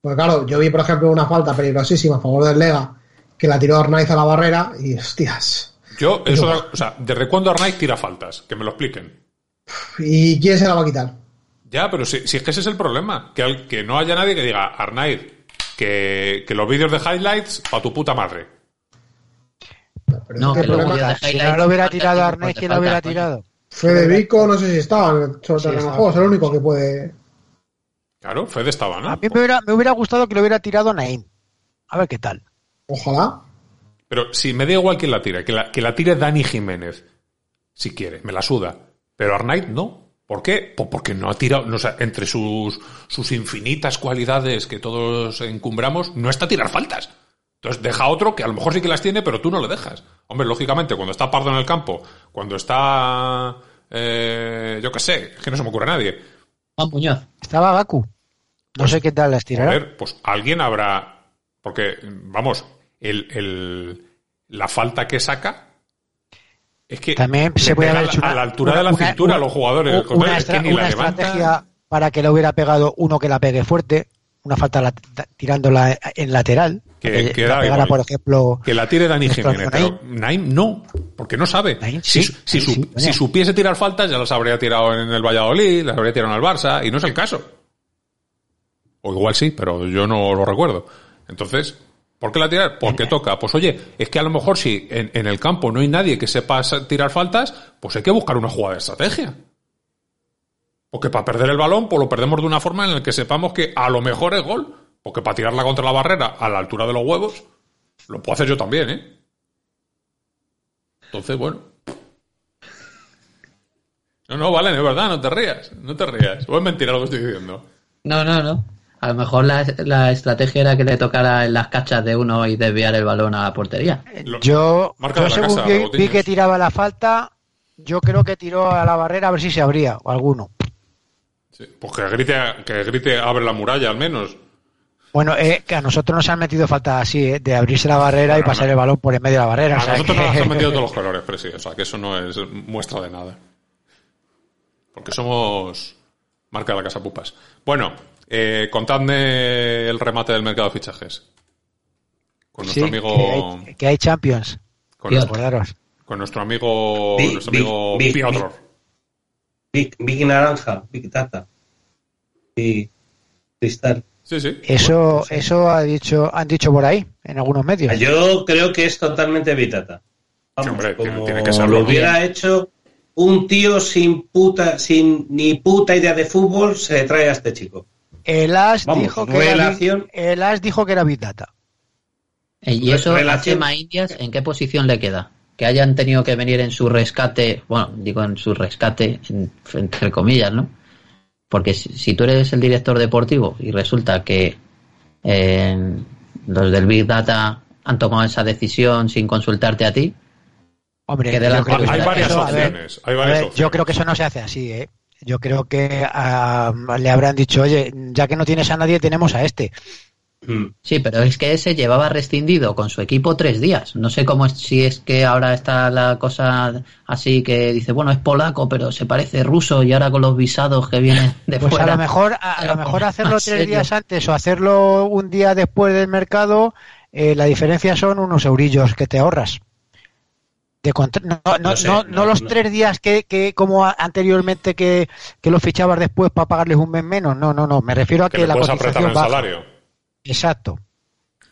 [SPEAKER 4] pues claro, yo vi por ejemplo una falta peligrosísima a favor del Lega, que la tiró Arnaiz a la barrera y hostias.
[SPEAKER 1] Yo, eso, da- o sea, ¿desde cuándo Arnaiz tira faltas? Que me lo expliquen.
[SPEAKER 4] ¿Y quién se la va a quitar?
[SPEAKER 1] Ya, pero si, si es que ese es el problema. Que, al- que no haya nadie que diga, Arnaiz, que, que los vídeos de highlights para tu puta madre.
[SPEAKER 4] Pero
[SPEAKER 2] No,
[SPEAKER 4] es que el problema,
[SPEAKER 5] Si no lo hubiera tirado
[SPEAKER 2] de
[SPEAKER 5] ¿quién lo hubiera tirado?
[SPEAKER 4] Federico, no sé si estaba en el
[SPEAKER 5] Sí,
[SPEAKER 4] terreno de
[SPEAKER 5] estaba.
[SPEAKER 4] juego, es el único que puede.
[SPEAKER 1] Claro, Fede estaba, ¿no?
[SPEAKER 5] A mí me hubiera, me hubiera gustado que lo hubiera tirado Naim. A ver qué tal.
[SPEAKER 4] Ojalá.
[SPEAKER 1] Pero si me da igual quién la tire, que la, que la tire Dani Jiménez, si quiere, me la suda. Pero Arnaiz no. ¿Por qué? Pues porque no ha tirado, no, o sea, entre sus, sus infinitas cualidades que todos encumbramos, no está a tirar faltas. Entonces deja a otro que a lo mejor sí que las tiene, pero tú no le dejas. Hombre, lógicamente, cuando está Pardo en el campo, cuando está, eh, yo qué sé, es que no se me ocurre a nadie.
[SPEAKER 2] Juan Muñoz.
[SPEAKER 5] Estaba Gaku. No sé qué tal las tirará.
[SPEAKER 1] Joder, pues alguien habrá. Porque, vamos, el, el- la falta que saca. Es que.
[SPEAKER 5] También se puede haber
[SPEAKER 1] a
[SPEAKER 5] hecho
[SPEAKER 1] la- a la
[SPEAKER 5] una-
[SPEAKER 1] altura de la
[SPEAKER 5] una-
[SPEAKER 1] cintura los jugadores.
[SPEAKER 5] una,
[SPEAKER 1] es que ni la
[SPEAKER 5] estrategia para que le hubiera pegado uno que la pegue fuerte, una falta la- tirándola en lateral,
[SPEAKER 1] Que- que
[SPEAKER 5] la pegara, por ejemplo,
[SPEAKER 1] Que la tire Dani Jiménez. Pero Naim no, porque no sabe.
[SPEAKER 5] Naim
[SPEAKER 1] si,
[SPEAKER 5] sí,
[SPEAKER 1] si,
[SPEAKER 5] Naim
[SPEAKER 1] su-
[SPEAKER 5] sí,
[SPEAKER 1] si supiese tirar faltas, ya las habría tirado en el Valladolid, las habría tirado en el Barça, y no es el caso. O igual sí, pero yo no lo recuerdo. Entonces, ¿por qué la tirar? Porque toca. Pues oye, es que a lo mejor si en, en el campo no hay nadie que sepa tirar faltas, pues hay que buscar una jugada de estrategia. Porque para perder el balón, pues lo perdemos de una forma en la que sepamos que a lo mejor es gol. Porque para tirarla contra la barrera a la altura de los huevos, lo puedo hacer yo también, ¿eh? Entonces, bueno. No, no, vale, es verdad, no te rías, no te rías. O es mentira lo que estoy diciendo.
[SPEAKER 2] No, no, no. A lo mejor la, la estrategia era que le tocara en las cachas de uno y desviar el balón a la portería.
[SPEAKER 1] Lo-
[SPEAKER 5] Yo,
[SPEAKER 1] Marca
[SPEAKER 5] yo según
[SPEAKER 1] casa,
[SPEAKER 5] vi, vi que tiraba la falta, yo creo que tiró a la barrera a ver si se abría, o alguno.
[SPEAKER 1] Sí, Pues que grite, que grite abre la muralla al menos.
[SPEAKER 5] Bueno, eh, que a nosotros nos han metido falta así, eh, de abrirse la barrera y pasar
[SPEAKER 1] no.
[SPEAKER 5] el balón por en medio de la barrera.
[SPEAKER 1] A
[SPEAKER 5] o sea
[SPEAKER 1] nosotros
[SPEAKER 5] que-
[SPEAKER 1] nos han metido todos los colores, pero sí, o sea, que eso no es muestra de nada. Porque somos marca de la casa pupas. Bueno, eh, contadme el remate del mercado de fichajes. Con
[SPEAKER 5] Sí,
[SPEAKER 1] nuestro
[SPEAKER 5] que
[SPEAKER 1] amigo.
[SPEAKER 5] hay, que hay Champions,
[SPEAKER 1] Con,
[SPEAKER 2] Piotr.
[SPEAKER 1] nuestro, con nuestro amigo.
[SPEAKER 3] Big-
[SPEAKER 1] nuestro
[SPEAKER 3] Big-
[SPEAKER 1] amigo
[SPEAKER 3] Big-
[SPEAKER 1] Piotr.
[SPEAKER 3] Big, Big Naranja, Big Tata. Y Cristal.
[SPEAKER 1] Sí, sí.
[SPEAKER 5] Eso, eso ha dicho, han dicho por ahí, en algunos medios.
[SPEAKER 3] Yo creo que es totalmente Vitata.
[SPEAKER 1] Sí, hombre, tiene-
[SPEAKER 3] como
[SPEAKER 1] tiene que serlo.
[SPEAKER 3] lo hubiera hecho un tío sin puta, sin ni puta idea de fútbol, se trae a este chico.
[SPEAKER 5] El As
[SPEAKER 3] Vamos,
[SPEAKER 5] dijo que era, el As dijo que era Big Data.
[SPEAKER 2] Eh, ¿Y eso a
[SPEAKER 3] Relación-
[SPEAKER 2] Chema Indias en qué posición le queda? Que hayan tenido que venir en su rescate, bueno, digo en su rescate, en- entre comillas, ¿no? Porque si, tú eres el director deportivo y resulta que eh, los del Big Data han tomado esa decisión sin consultarte a ti,
[SPEAKER 5] Hombre,
[SPEAKER 2] Que de
[SPEAKER 5] yo
[SPEAKER 2] la-
[SPEAKER 5] creo que
[SPEAKER 1] Hay
[SPEAKER 5] eso-
[SPEAKER 1] varias opciones.
[SPEAKER 5] yo creo que eso no se hace así, ¿eh? Yo creo que ah, le habrán dicho, oye, ya que no tienes a nadie, tenemos a este.
[SPEAKER 3] Mm.
[SPEAKER 2] Sí, pero es que ese llevaba rescindido con su equipo tres días. No sé cómo es, si es que ahora está la cosa así que dice, bueno, es polaco, pero se parece ruso y ahora con los visados que vienen de
[SPEAKER 5] Pues
[SPEAKER 2] fuera.
[SPEAKER 5] a lo mejor, a, a lo mejor
[SPEAKER 2] ¿en
[SPEAKER 5] hacerlo tres
[SPEAKER 2] serio?
[SPEAKER 5] días antes o hacerlo un día después del mercado, eh, la diferencia son unos eurillos que te ahorras. De contra- no, no,
[SPEAKER 3] No sé,
[SPEAKER 5] no-
[SPEAKER 3] no,
[SPEAKER 5] no los
[SPEAKER 3] no.
[SPEAKER 5] tres días que, que como anteriormente que, que los fichabas después para pagarles un mes menos. No, no, no. Me refiero a
[SPEAKER 1] que
[SPEAKER 5] que, la
[SPEAKER 1] puedes apretar
[SPEAKER 5] cotización
[SPEAKER 1] el
[SPEAKER 5] baja.
[SPEAKER 1] salario.
[SPEAKER 5] Exacto.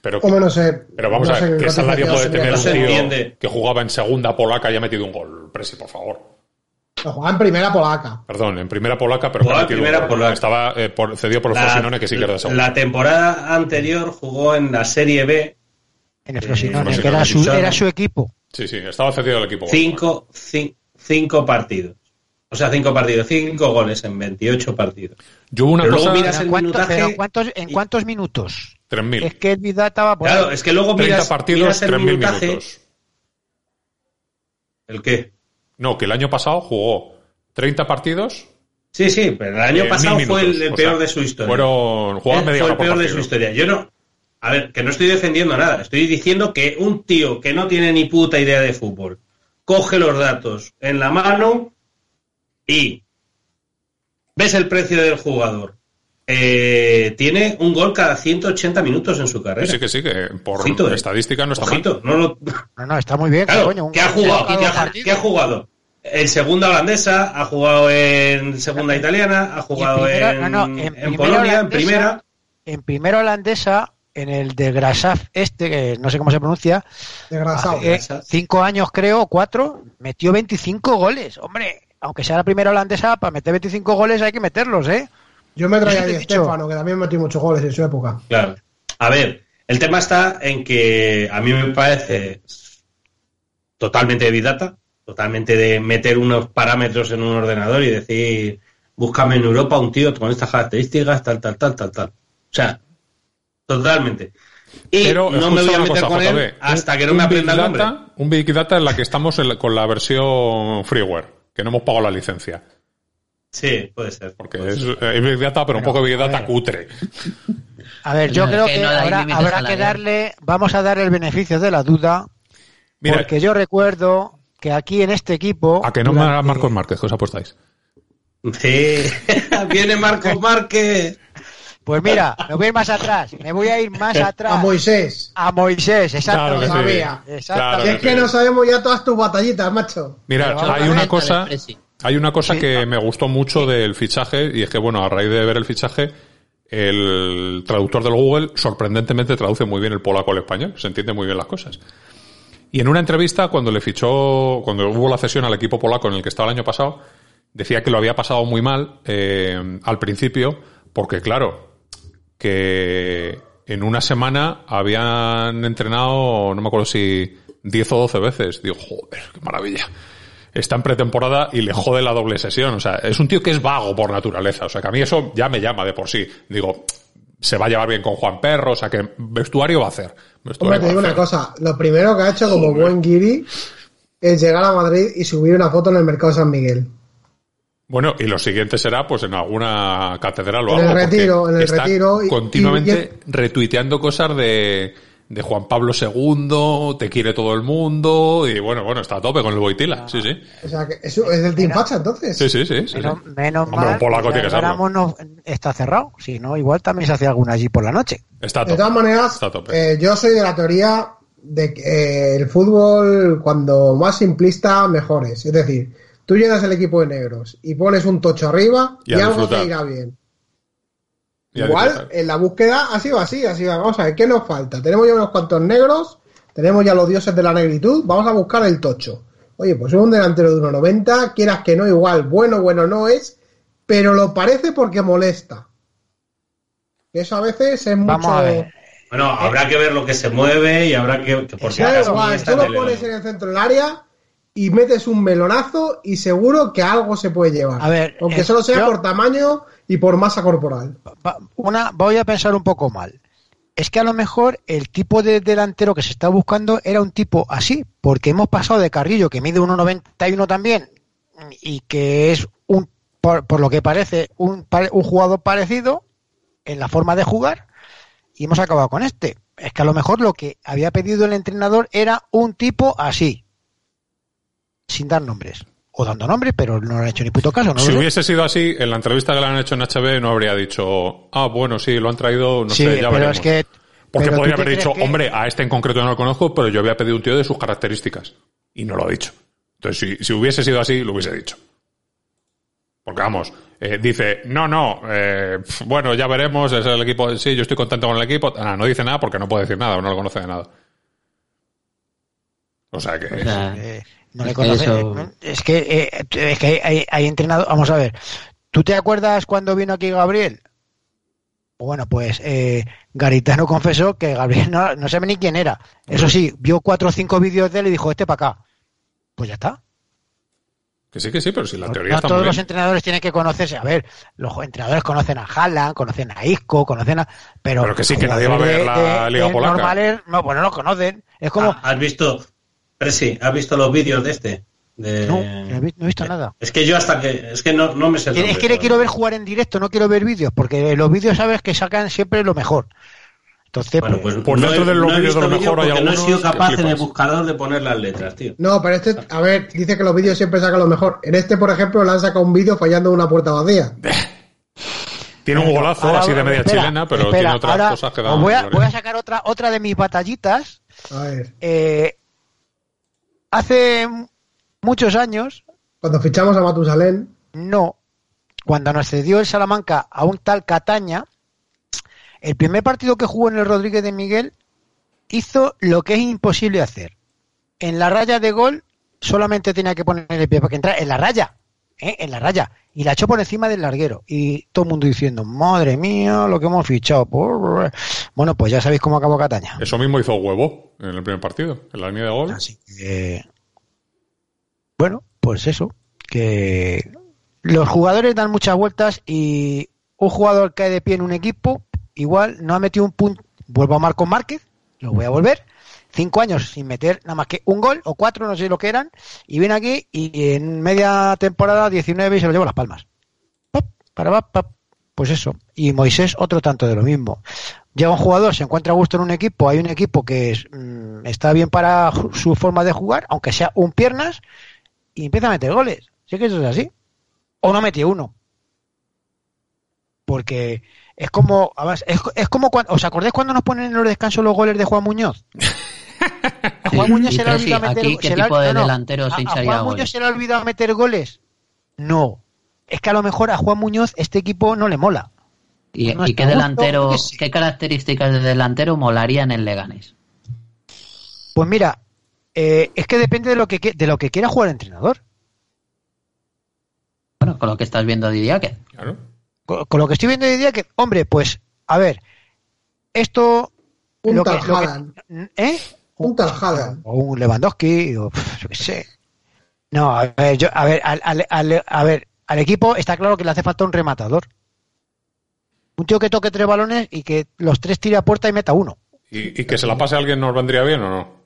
[SPEAKER 1] Pero,
[SPEAKER 4] no sé.
[SPEAKER 1] pero vamos
[SPEAKER 4] no
[SPEAKER 1] a ver, ¿qué salario puede tener un tío que jugaba en segunda polaca y ha metido un gol? Presi, por favor.
[SPEAKER 4] No, jugaba en primera polaca.
[SPEAKER 1] Perdón, en primera polaca, pero que
[SPEAKER 3] Jugaba en
[SPEAKER 1] un
[SPEAKER 3] primera
[SPEAKER 1] gol.
[SPEAKER 3] polaca.
[SPEAKER 1] Estaba eh, por- cedido por los Frosinone, que sí que era de segunda.
[SPEAKER 3] la temporada anterior jugó en la Serie B
[SPEAKER 5] En el Frosinone, que era su, era su equipo.
[SPEAKER 1] Sí, sí, estaba cedido al equipo.
[SPEAKER 3] cinco, cin- cinco partidos. O sea, cinco partidos, cinco goles en 28 partidos.
[SPEAKER 1] Yo hubo una
[SPEAKER 3] Pero luego
[SPEAKER 1] cosa...
[SPEAKER 3] miras el
[SPEAKER 5] ¿en cuántos,
[SPEAKER 3] minutaje
[SPEAKER 5] pero ¿cuántos- ¿En
[SPEAKER 3] y-
[SPEAKER 5] cuántos minutos?
[SPEAKER 1] 3.000.
[SPEAKER 5] Es que el Vidata va por
[SPEAKER 3] Claro, es que luego
[SPEAKER 1] 30
[SPEAKER 3] miras,
[SPEAKER 1] partidos,
[SPEAKER 3] miras el
[SPEAKER 1] 3.000
[SPEAKER 3] minutaje.
[SPEAKER 1] minutos.
[SPEAKER 3] ¿El qué?
[SPEAKER 1] No, que el año pasado jugó 30 partidos.
[SPEAKER 3] Sí, sí, pero el año
[SPEAKER 1] eh,
[SPEAKER 3] pasado fue el,
[SPEAKER 1] minutos.
[SPEAKER 3] el
[SPEAKER 1] O
[SPEAKER 3] peor
[SPEAKER 1] sea,
[SPEAKER 3] de su historia.
[SPEAKER 1] Fueron, jugaba
[SPEAKER 3] Él
[SPEAKER 1] media
[SPEAKER 3] fue el peor de
[SPEAKER 1] partido.
[SPEAKER 3] su historia. Yo no. A ver, que no estoy defendiendo nada. Estoy diciendo que un tío que no tiene ni puta idea de fútbol coge los datos en la mano y ves el precio del jugador. Eh, tiene un gol cada 180 minutos en su carrera.
[SPEAKER 1] Sí, que sí, que por
[SPEAKER 3] Ojito, eh.
[SPEAKER 1] estadística no está mal.
[SPEAKER 3] Ojito, no lo,
[SPEAKER 5] No, no, está muy bien.
[SPEAKER 3] Claro,
[SPEAKER 5] coño, un
[SPEAKER 3] ¿qué ha jugado? ¿Qué ha, qué jugado? En segunda holandesa, ha jugado en segunda italiana, ha jugado en,
[SPEAKER 5] primera- no, no, en
[SPEAKER 3] en
[SPEAKER 5] primera
[SPEAKER 3] Polonia, en primera.
[SPEAKER 5] En primera holandesa, en el de Grasaf este, que no sé cómo se pronuncia,
[SPEAKER 4] Desgraciado.
[SPEAKER 5] eh, cinco años creo, cuatro, metió 25 goles. Hombre, aunque sea la primera holandesa, para meter 25 goles hay que meterlos, ¿eh?
[SPEAKER 4] Yo me traía a
[SPEAKER 5] he
[SPEAKER 4] Di
[SPEAKER 5] dicho.
[SPEAKER 4] Stefano, que también metió muchos goles en su época.
[SPEAKER 3] Claro. A ver, el tema está en que a mí me parece totalmente de bidata, totalmente de meter unos parámetros en un ordenador y decir, búscame en Europa un tío con estas características, tal, tal, tal, tal, tal. O sea, totalmente. Y
[SPEAKER 1] Pero
[SPEAKER 3] no me
[SPEAKER 1] escucha
[SPEAKER 3] voy a
[SPEAKER 1] una
[SPEAKER 3] meter
[SPEAKER 1] cosa,
[SPEAKER 3] con él
[SPEAKER 1] JB,
[SPEAKER 3] hasta
[SPEAKER 1] un-
[SPEAKER 3] que no me aprenda el nombre.
[SPEAKER 1] Data- Un Big Data en la que estamos en la- con la versión freeware, que no hemos pagado la licencia.
[SPEAKER 3] Sí, puede ser.
[SPEAKER 1] Porque
[SPEAKER 3] puede
[SPEAKER 1] es,
[SPEAKER 3] ser.
[SPEAKER 1] eh, Big Data, pero un poco Big Data cutre.
[SPEAKER 5] A ver, yo
[SPEAKER 2] No,
[SPEAKER 5] creo
[SPEAKER 2] que
[SPEAKER 5] que,
[SPEAKER 2] no
[SPEAKER 5] habrá, que darle, vamos a dar el beneficio de la duda,
[SPEAKER 1] Mira,
[SPEAKER 5] porque yo recuerdo que aquí en este equipo...
[SPEAKER 1] a que no me haga
[SPEAKER 5] durante-
[SPEAKER 1] Marcos Márquez, que os apostáis.
[SPEAKER 3] Sí, viene Marcos Márquez.
[SPEAKER 5] Pues mira, me voy a ir más atrás, me voy a ir más atrás.
[SPEAKER 4] A Moisés.
[SPEAKER 5] A Moisés,
[SPEAKER 1] Claro
[SPEAKER 5] exacto.
[SPEAKER 1] que sí.
[SPEAKER 4] Sabía.
[SPEAKER 5] Exactamente.
[SPEAKER 1] Claro
[SPEAKER 4] es que no sabemos ya todas tus batallitas, macho.
[SPEAKER 1] Mira,
[SPEAKER 5] Pero
[SPEAKER 1] hay una cosa, hay una cosa
[SPEAKER 5] Sí.
[SPEAKER 1] que me gustó mucho del fichaje y es que bueno, a raíz de ver el fichaje, el traductor del Google sorprendentemente traduce muy bien el polaco al español, se entiende muy bien las cosas. Y en una entrevista cuando le fichó, cuando hubo la cesión al equipo polaco en el que estaba el año pasado, decía que lo había pasado muy mal eh, al principio porque claro, que en una semana habían entrenado, no me acuerdo si 10 o 12 veces. Digo, joder, qué maravilla. Está en pretemporada y le jode la doble sesión. O sea, es un tío que es vago por naturaleza. O sea, que a mí eso ya me llama de por sí. Digo, se va a llevar bien con Juan Perro, o sea que vestuario va a hacer.
[SPEAKER 4] Hombre, te digo una cosa. Lo primero que ha hecho como buen guiri es llegar a Madrid y subir una foto en el Mercado de San Miguel.
[SPEAKER 1] Bueno, y lo siguiente será pues en alguna catedral o
[SPEAKER 4] En el
[SPEAKER 1] algo. porque
[SPEAKER 4] retiro, en el
[SPEAKER 1] está
[SPEAKER 4] retiro, y-
[SPEAKER 1] continuamente retuiteando cosas de, de Juan Pablo II, te quiere todo el mundo, y bueno, bueno, está a tope con el Boitila. Sí, sí.
[SPEAKER 4] O sea, que eso es del Team Facha, entonces.
[SPEAKER 1] Sí, sí, sí. sí, sí.
[SPEAKER 5] Menos, menos
[SPEAKER 1] Hombre, un
[SPEAKER 5] mal,
[SPEAKER 1] polaco tiene que
[SPEAKER 5] no está cerrado. Si no, igual también se hace alguna allí por la noche.
[SPEAKER 1] Está a
[SPEAKER 4] De
[SPEAKER 1] tope.
[SPEAKER 4] todas maneras,
[SPEAKER 1] Está a tope.
[SPEAKER 4] eh, yo soy de la teoría de que eh, el fútbol, cuando más simplista, mejor es. Es decir, tú llenas el equipo de negros y pones un tocho arriba
[SPEAKER 1] Y
[SPEAKER 4] y,
[SPEAKER 1] a
[SPEAKER 4] algo te irá bien. Igual, en la búsqueda ha sido así, ha sido, vamos a ver, ¿qué nos falta? Tenemos ya unos cuantos negros, tenemos ya los dioses de la negritud, vamos a buscar el tocho. Oye, pues un delantero de 1,90, quieras que no, igual, bueno, bueno no es, pero lo parece porque molesta. Eso a veces es mucho...
[SPEAKER 5] Vamos a ver.
[SPEAKER 3] Bueno, habrá que ver lo que se mueve y habrá que. que por si acaso
[SPEAKER 4] tú lo pones en el centro del área y metes un melonazo y seguro que algo se puede llevar.
[SPEAKER 5] A ver,
[SPEAKER 4] Aunque
[SPEAKER 5] eh,
[SPEAKER 4] solo sea
[SPEAKER 5] yo-
[SPEAKER 4] por tamaño y por masa corporal.
[SPEAKER 5] Una, voy a pensar un poco mal. Es que a lo mejor el tipo de delantero que se está buscando era un tipo así, porque hemos pasado de Carrillo, que mide 1,91 también, y que es un, por, por lo que parece, un, un jugador parecido en la forma de jugar, y hemos acabado con este. Es que a lo mejor lo que había pedido el entrenador era un tipo así, sin dar nombres. O dando nombres, pero no le han hecho ni puto caso. ¿no?
[SPEAKER 1] Si hubiese sido así, en la entrevista que le han hecho en HB no habría dicho, ah, bueno, sí, lo han traído, no
[SPEAKER 5] Sí,
[SPEAKER 1] sé, ya
[SPEAKER 5] pero
[SPEAKER 1] veremos.
[SPEAKER 5] es que.
[SPEAKER 1] Porque
[SPEAKER 5] pero ¿tú
[SPEAKER 1] podría haber dicho,
[SPEAKER 5] que-
[SPEAKER 1] hombre, a este en concreto no lo conozco, pero yo había pedido un tío de sus características. Y no lo ha dicho. Entonces, si, si hubiese sido así, lo hubiese dicho. Porque vamos, eh, dice, no, no, eh, bueno, ya veremos, es el equipo, sí, yo estoy contento con el equipo. Ah, no dice nada porque no puede decir nada, o no lo conoce de nada. O sea que...
[SPEAKER 2] O sea,
[SPEAKER 5] Eh, no le conoce.
[SPEAKER 2] Eso-
[SPEAKER 5] eh, Es que, eh, es que hay, hay entrenado. Vamos a ver. ¿Tú te acuerdas cuando vino aquí Gabriel? Bueno, pues eh, Garitano confesó que Gabriel no, no sabe ni quién era. Eso sí, vio cuatro o cinco vídeos de él y dijo, este para acá. Pues ya está.
[SPEAKER 1] que sí, que sí, pero si la teoría
[SPEAKER 5] No
[SPEAKER 1] está
[SPEAKER 5] todos
[SPEAKER 1] muy
[SPEAKER 5] los
[SPEAKER 1] bien.
[SPEAKER 5] entrenadores tienen que conocerse. A ver, los entrenadores conocen a Haaland, conocen a Isco, conocen a... Pero,
[SPEAKER 1] Pero que sí, que nadie va a ver la Liga Polaca.
[SPEAKER 5] Normales, no, bueno, lo conocen. Es como...
[SPEAKER 3] Ah, ¿Has visto? Presi, ¿has visto los vídeos de este? De-
[SPEAKER 5] no, no he vi- no he visto nada.
[SPEAKER 3] Es que yo hasta que. Es que no, no me sé
[SPEAKER 5] Es que le quiero ver jugar en directo, no quiero ver vídeos, porque los vídeos sabes que sacan siempre lo mejor. Entonces,
[SPEAKER 3] Bueno, pues,
[SPEAKER 1] Por
[SPEAKER 3] no
[SPEAKER 1] dentro
[SPEAKER 3] he-
[SPEAKER 1] de los
[SPEAKER 3] no
[SPEAKER 1] vídeos de lo mejor hay
[SPEAKER 3] porque no he sido
[SPEAKER 1] algunos
[SPEAKER 3] capaz en el buscador de poner las letras, tío.
[SPEAKER 4] No, pero este, a ver, dice que los vídeos siempre sacan lo mejor. En este, por ejemplo, le han sacado un vídeo fallando una puerta vacía.
[SPEAKER 1] Tiene un golazo
[SPEAKER 5] ahora-
[SPEAKER 1] así de media
[SPEAKER 5] espera,
[SPEAKER 1] chilena, pero
[SPEAKER 5] espera,
[SPEAKER 1] tiene otras
[SPEAKER 5] ahora
[SPEAKER 1] cosas que dan...
[SPEAKER 5] voy, a, voy a sacar otra, otra de mis batallitas.
[SPEAKER 4] A ver,
[SPEAKER 5] Eh, hace muchos años,
[SPEAKER 4] cuando fichamos a Matusalén,
[SPEAKER 5] no, cuando nos cedió el Salamanca a un tal Cataña, el primer partido que jugó en el Rodríguez de Miguel hizo lo que es imposible hacer. En la raya de gol solamente tenía que poner el pie para que entrara en la raya, ¿eh? en la raya, y la echó por encima del larguero. Y todo el mundo diciendo, madre mía, lo que hemos fichado. Bueno, pues ya sabéis cómo acabó Cataña.
[SPEAKER 1] Eso mismo hizo Huevo en el primer partido, en la línea de gol.
[SPEAKER 5] Así que, bueno, pues eso, que los jugadores dan muchas vueltas y un jugador cae de pie en un equipo, igual no ha metido un punto, vuelvo a Marco Márquez, lo voy a volver, cinco años sin meter nada más que un gol o cuatro, no sé lo que eran, y viene aquí y en media temporada 19 y se lo llevo las palmas. Pop, para, pap. Pues eso. Y Moisés otro tanto de lo mismo. Llega un jugador, se encuentra a gusto en un equipo, hay un equipo que es, mm, está bien para su forma de jugar, aunque sea un piernas, y empieza a meter goles. Sí que eso es así. O no metió uno. Porque es como, es, es como cuando, ¿os acordáis cuando nos ponen en los descansos los goles de Juan Muñoz? A Juan Muñoz se le olvidado meter
[SPEAKER 2] aquí, ¿qué tipo de delantero se
[SPEAKER 5] A- Juan
[SPEAKER 2] goles?
[SPEAKER 5] Muñoz se le ha olvidado meter goles. No. Es que a lo mejor a Juan Muñoz este equipo no le mola.
[SPEAKER 2] ¿Y,
[SPEAKER 5] No
[SPEAKER 2] y
[SPEAKER 5] está
[SPEAKER 2] qué
[SPEAKER 5] gusto,
[SPEAKER 2] delantero,
[SPEAKER 5] qué
[SPEAKER 2] características de delantero molarían en Leganés?
[SPEAKER 5] Pues mira, eh, es que depende de lo que, de lo que quiera jugar el entrenador.
[SPEAKER 2] Bueno, con lo que estás viendo de Didiaque.
[SPEAKER 1] Claro.
[SPEAKER 5] Con, con lo que estoy viendo hoy día, que, hombre, pues, a ver, esto.
[SPEAKER 4] Un
[SPEAKER 5] lo que- lo. ¿Eh?
[SPEAKER 4] Un tal.
[SPEAKER 5] O un Lewandowski, o pf, yo qué sé. No, a ver, yo, a ver, al, al- al- a ver, al equipo está claro que le hace falta un rematador. Un tío que toque tres balones y que los tres tire a puerta y meta uno.
[SPEAKER 1] ¿Y, y que se la pase a alguien nos vendría bien o no?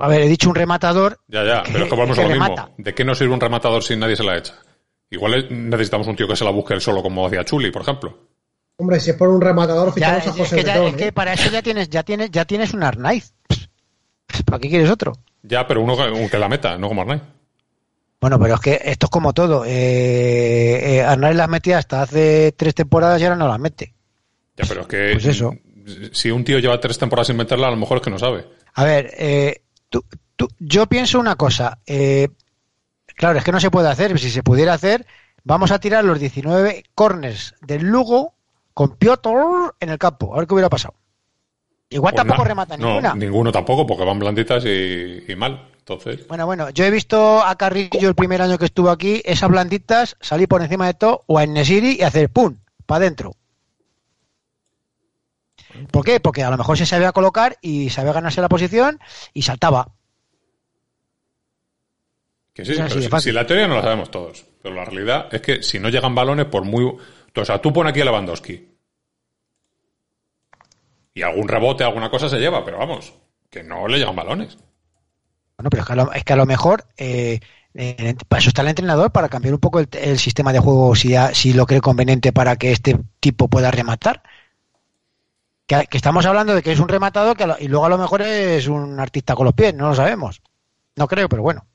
[SPEAKER 5] A ver, he dicho un rematador.
[SPEAKER 1] Ya, ya,
[SPEAKER 5] que-
[SPEAKER 1] pero es que volvemos a lo mismo. ¿De qué nos sirve un rematador si nadie se la echa? Igual es- necesitamos un tío que se la busque él solo, como hacía Chuli, por ejemplo.
[SPEAKER 4] Hombre, si es por un rematador,
[SPEAKER 5] Ya,
[SPEAKER 4] fichamos a
[SPEAKER 5] es,
[SPEAKER 4] José
[SPEAKER 5] que ya- es que
[SPEAKER 4] ¿eh?
[SPEAKER 5] para eso ya tienes, ya tienes, ya tienes un Arnaiz. ¿Para qué quieres otro?
[SPEAKER 1] Ya, pero uno que, la meta, no como Arnaiz.
[SPEAKER 5] Bueno, pero es que esto es como todo. Eh, eh, las metía hasta hace tres temporadas y ahora no las mete.
[SPEAKER 1] Ya, pero es que
[SPEAKER 5] Pues eso.
[SPEAKER 1] si un tío lleva tres temporadas sin meterla, a lo mejor es que no sabe.
[SPEAKER 5] A ver, eh, tú- tú- yo pienso una cosa. eh, claro, es que no se puede hacer. Si se pudiera hacer, vamos a tirar los 19 corners del Lugo con Piotr en el campo. A ver qué hubiera pasado. Igual
[SPEAKER 1] Pues
[SPEAKER 5] tampoco remata
[SPEAKER 1] no,
[SPEAKER 5] ninguna.
[SPEAKER 1] ninguno tampoco, porque van blanditas y, y mal. Entonces,
[SPEAKER 5] Bueno, bueno, yo he visto a Carrillo el primer año que estuvo aquí, esas blanditas, salir por encima de todo, o a Nesiri y hacer pum, para adentro. ¿Por qué? Porque a lo mejor se sabía colocar y sabía ganarse la posición y saltaba.
[SPEAKER 1] que sí, pero si, si la teoría no la sabemos todos. Pero la realidad es que si no llegan balones, por muy. O sea, tú pon aquí a Lewandowski. Y algún rebote, alguna cosa se lleva, pero vamos, que no le llegan balones.
[SPEAKER 5] Bueno, pero es que a lo, es que a lo mejor eh, eh, para eso está el entrenador, para cambiar un poco el, el sistema de juego si, ya- si lo cree conveniente para que este tipo pueda rematar. Que, que estamos hablando de que es un rematador que lo- y luego a lo mejor es un artista con los pies, no lo sabemos. No creo, pero bueno.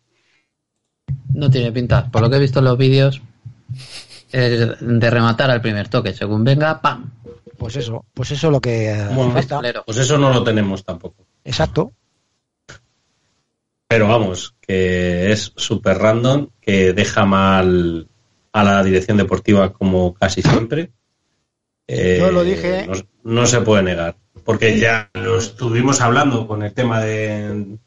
[SPEAKER 2] No tiene pinta. Por lo que he visto en los vídeos, es de rematar al primer toque. Según venga, ¡pam!
[SPEAKER 5] Pues eso, pues eso es lo que
[SPEAKER 3] Bueno,
[SPEAKER 5] falta.
[SPEAKER 3] Pues eso no lo tenemos tampoco.
[SPEAKER 5] Exacto.
[SPEAKER 3] Pero vamos, que es súper random, que deja mal a la dirección deportiva como casi siempre. Eh,
[SPEAKER 5] Yo lo dije.
[SPEAKER 3] No, no se puede negar. Porque ya lo estuvimos hablando con el tema de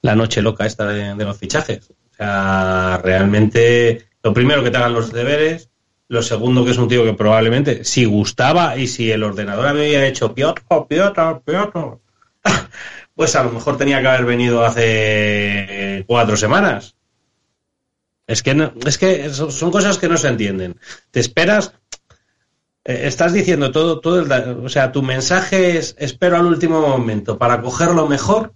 [SPEAKER 3] la noche loca esta de, de los fichajes. O sea, realmente, lo primero que te hagan los deberes, lo segundo que es un tío que probablemente, si gustaba y si el ordenador había hecho Piotr, Piotr, Piotr, pues a lo mejor tenía que haber venido hace cuatro semanas. Es que, no- es que son cosas que no se entienden. Te esperas, eh, estás diciendo todo, todo el, o sea, tu mensaje es espero al último momento para cogerlo mejor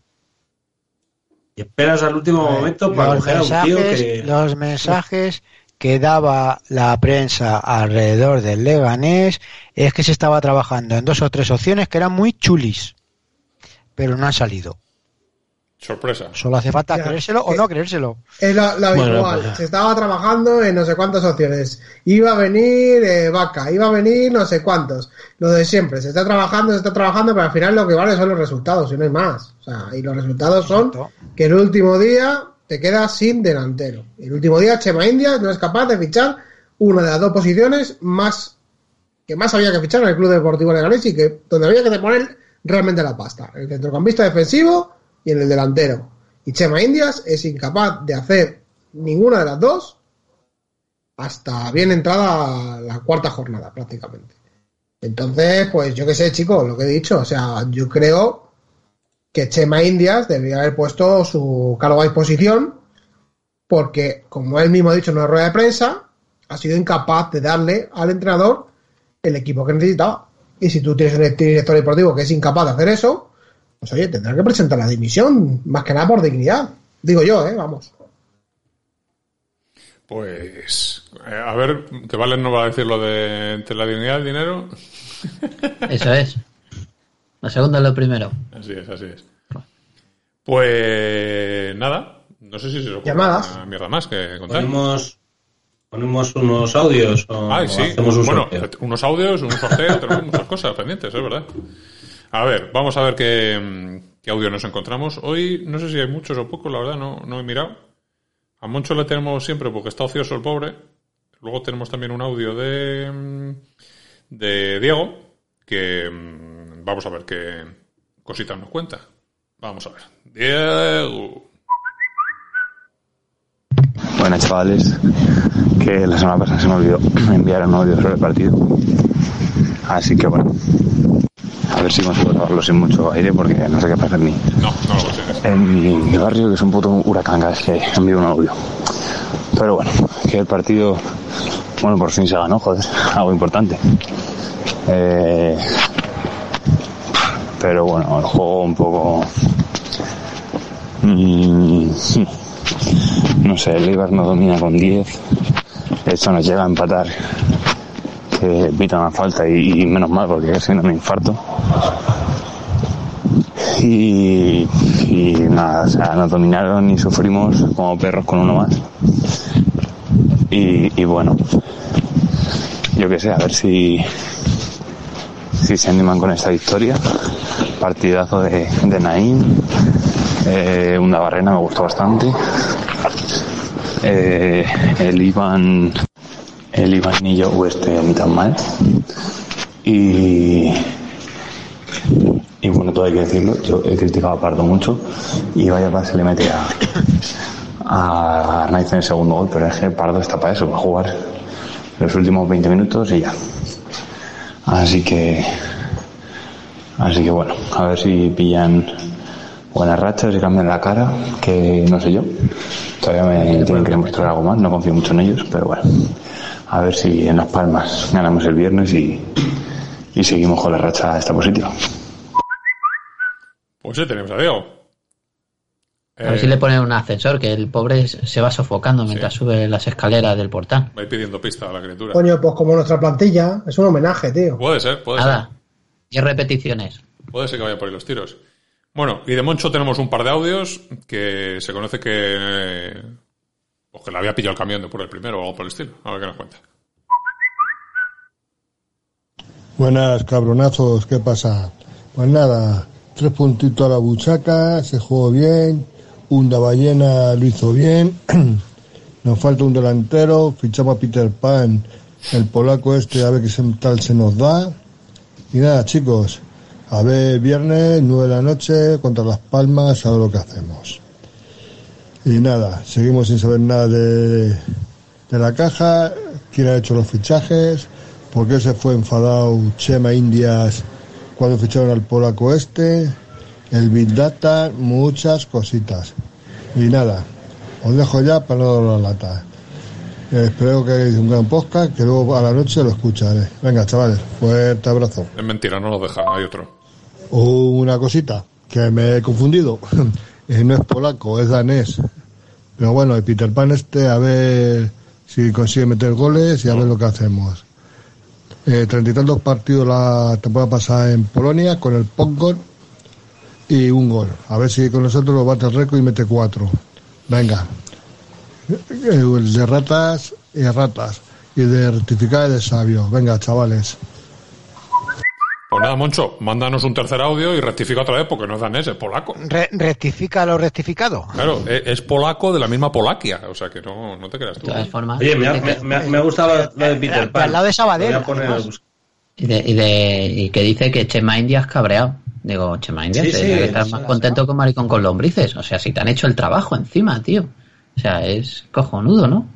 [SPEAKER 3] y esperas al último momento para
[SPEAKER 5] los
[SPEAKER 3] coger a un tío que
[SPEAKER 5] los mensajes que daba la prensa alrededor del Leganés es que se estaba trabajando en dos o tres opciones que eran muy chulis, pero no han salido.
[SPEAKER 1] Sorpresa.
[SPEAKER 5] Solo hace falta
[SPEAKER 4] Ya,
[SPEAKER 5] creérselo o no creérselo.
[SPEAKER 4] Es la, la
[SPEAKER 3] Bueno, pues.
[SPEAKER 4] Se estaba trabajando en no sé cuántas opciones. Iba a venir eh, Vaca, iba a venir no sé cuántos. Lo de siempre. Se está trabajando, se está trabajando, pero al final lo que vale son los resultados y no hay más. O sea, y los resultados son
[SPEAKER 5] Exacto.
[SPEAKER 4] que el último día te quedas sin delantero. El último día Chema Indias no es capaz de fichar una de las dos posiciones más que más había que fichar en el Club Deportivo Leganés y que donde había que poner realmente la pasta. El centrocampista defensivo y en el delantero. Y Chema Indias es incapaz de hacer ninguna de las dos hasta bien entrada la cuarta jornada prácticamente. Entonces, pues yo qué sé, chicos, lo que he dicho, o sea, yo creo que Chema Indias debería haber puesto su cargo a disposición porque, como él mismo ha dicho en una rueda de prensa, ha sido incapaz de darle al entrenador el equipo que necesitaba. Y si tú tienes un director deportivo que es incapaz de hacer eso, pues oye, tendrá que presentar la dimisión, más que nada por dignidad. Digo yo, ¿eh? Vamos.
[SPEAKER 1] Pues, eh, a ver, que Valen no va a decir lo de entre la dignidad y el dinero.
[SPEAKER 2] Eso es. La segunda es lo primero.
[SPEAKER 1] Así es, así es. Pues nada, no sé si se os ocurre
[SPEAKER 4] Llamadas.
[SPEAKER 1] una mierda más que contar.
[SPEAKER 3] ponemos ponemos unos audios o,
[SPEAKER 1] Ay,
[SPEAKER 3] o
[SPEAKER 1] sí.
[SPEAKER 3] hacemos un
[SPEAKER 1] bueno,
[SPEAKER 3] sorteo.
[SPEAKER 1] unos audios, un sorteo, tenemos muchas cosas pendientes, es verdad. A ver, vamos a ver qué, qué audio nos encontramos. Hoy no sé si hay muchos o pocos, la verdad, no, no he mirado. A Moncho le tenemos siempre porque está ocioso el pobre. Luego tenemos también un audio de, de Diego, que vamos a ver qué cositas nos cuenta. Vamos a ver. Diego.
[SPEAKER 6] Buenas chavales, que la semana pasada se me olvidó enviar un audio sobre el partido. Así que bueno, a ver si consigo grabarlo sin mucho aire porque no sé qué pasa en mí.
[SPEAKER 1] No, no lo consigues.
[SPEAKER 6] En mi barrio que es un puto huracán cada vez que envío un audio. Pero bueno, que el partido Bueno, por fin se ganó, joder, algo importante. Eh, pero bueno, el juego un poco... mm, no sé, el Eibar no domina con 10. Esto nos llega a empatar. Que pita una falta y, menos mal porque casi no me infarto. Y, y nada, o sea, nos dominaron y sufrimos como perros con uno más. Y, y bueno, yo qué sé, a ver si, si se animan con esta victoria. Partidazo de, de Naín. Eh, una barrena me gustó bastante. Eh, el Iván, el Ivanillo Oeste ni tan mal. Y, y bueno, todo hay que decirlo, yo he criticado a Pardo mucho y vaya para se le mete a, a Arnaiz en el segundo gol, pero es que Pardo está para eso, para jugar los últimos 20 minutos y ya. Así que, así que bueno, a ver si pillan buenas rachas y cambian la cara, que no sé yo. Todavía me tienen que demostrar algo más, no confío mucho en ellos, pero bueno. A ver si en Las Palmas ganamos el viernes y, y seguimos con la racha esta positiva.
[SPEAKER 1] Pues sí, tenemos a Diego.
[SPEAKER 2] A ver
[SPEAKER 1] Eh,
[SPEAKER 2] si le ponen un ascensor, que el pobre se va sofocando mientras sube las escaleras del portal.
[SPEAKER 1] Va a ir pidiendo pista a la criatura.
[SPEAKER 4] Coño, pues como nuestra plantilla, es un homenaje, tío.
[SPEAKER 1] Puede ser, puede
[SPEAKER 2] Nada,
[SPEAKER 1] ser.
[SPEAKER 2] 10 repeticiones.
[SPEAKER 1] Puede ser que vaya por ahí los tiros. Bueno, y de Moncho tenemos un par de audios que se conoce que. eh, Pues que le había pillado el camión de por el primero o algo por el estilo. A ver qué nos cuenta.
[SPEAKER 7] Buenas cabronazos, ¿qué pasa? Pues nada, tres puntitos a la buchaca, se jugó bien, Unda Ballena lo hizo bien, nos falta un delantero, fichamos a Peter Pan, el polaco este, a ver qué tal se nos da. Y nada, chicos, a ver, viernes, nueve de la noche, contra Las Palmas, a ver lo que hacemos. Y nada, seguimos sin saber nada de, de la caja, quién ha hecho los fichajes, por qué se fue enfadado Chema Indias cuando ficharon al polaco este, el Big Data, muchas cositas. Y nada, os dejo ya para no dar la lata. Eh, espero que hagáis un gran podcast, que luego a la noche lo escucharé. Venga, chavales, fuerte abrazo.
[SPEAKER 1] Es mentira, no nos deja. Hay otro.
[SPEAKER 7] Una cosita, que me he confundido. Eh, no es polaco, es danés. Pero bueno, el Peter Pan este, a ver si consigue meter goles y a ver lo que hacemos. Eh, Treinta y tantos partidos la temporada pasada en Polonia con el Pongol y un gol. A ver si con nosotros lo bate el récord y mete cuatro. Venga. Eh, El de ratas y ratas. Y de rectificar y de sabios. Venga, chavales.
[SPEAKER 1] Pues nada, Moncho, mándanos un tercer audio y rectifica otra vez porque no es danés, es polaco.
[SPEAKER 5] Re- rectifica lo rectificado.
[SPEAKER 1] Claro, e- es polaco de la misma Polaquia. O sea que no, no te creas tú.
[SPEAKER 2] De todas formas.
[SPEAKER 3] Oye, me me, me ha- me ha gustado lo, lo de Peter
[SPEAKER 5] Eh,
[SPEAKER 3] Pan.
[SPEAKER 5] al lado de Sabadell.
[SPEAKER 2] Y, de, y, de- y que dice que Chema Indias cabreado. Digo, Chema Indias,
[SPEAKER 3] Sí, sí,
[SPEAKER 2] que estar
[SPEAKER 3] sí,
[SPEAKER 2] más contento que maricón con lombrices. O sea, si te han hecho el trabajo encima, tío. O sea, es cojonudo, ¿no?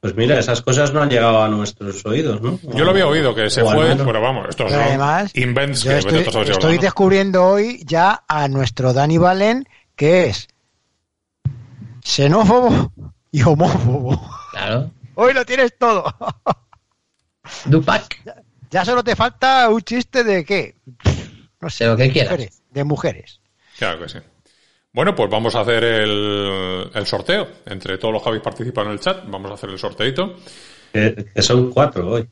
[SPEAKER 3] Pues mira, esas cosas no han llegado a nuestros oídos, ¿no?
[SPEAKER 1] Yo lo había oído que se
[SPEAKER 3] O
[SPEAKER 1] fue, pero vamos, estos
[SPEAKER 5] Pero además,
[SPEAKER 1] invents
[SPEAKER 5] Yo
[SPEAKER 1] que
[SPEAKER 5] estoy, descubriendo hoy ya a nuestro Dani Valen que es xenófobo y homófobo.
[SPEAKER 2] Claro.
[SPEAKER 5] Hoy lo tienes todo.
[SPEAKER 2] Dupac.
[SPEAKER 5] Ya solo te falta un chiste de qué. No sé,
[SPEAKER 2] De lo que
[SPEAKER 5] de
[SPEAKER 2] quieras.
[SPEAKER 5] mujeres, de mujeres.
[SPEAKER 1] Claro que sí. Bueno, pues vamos a hacer el, el sorteo. Entre todos los que habéis participado en el chat, vamos a hacer el sorteito.
[SPEAKER 3] Que son cuatro hoy.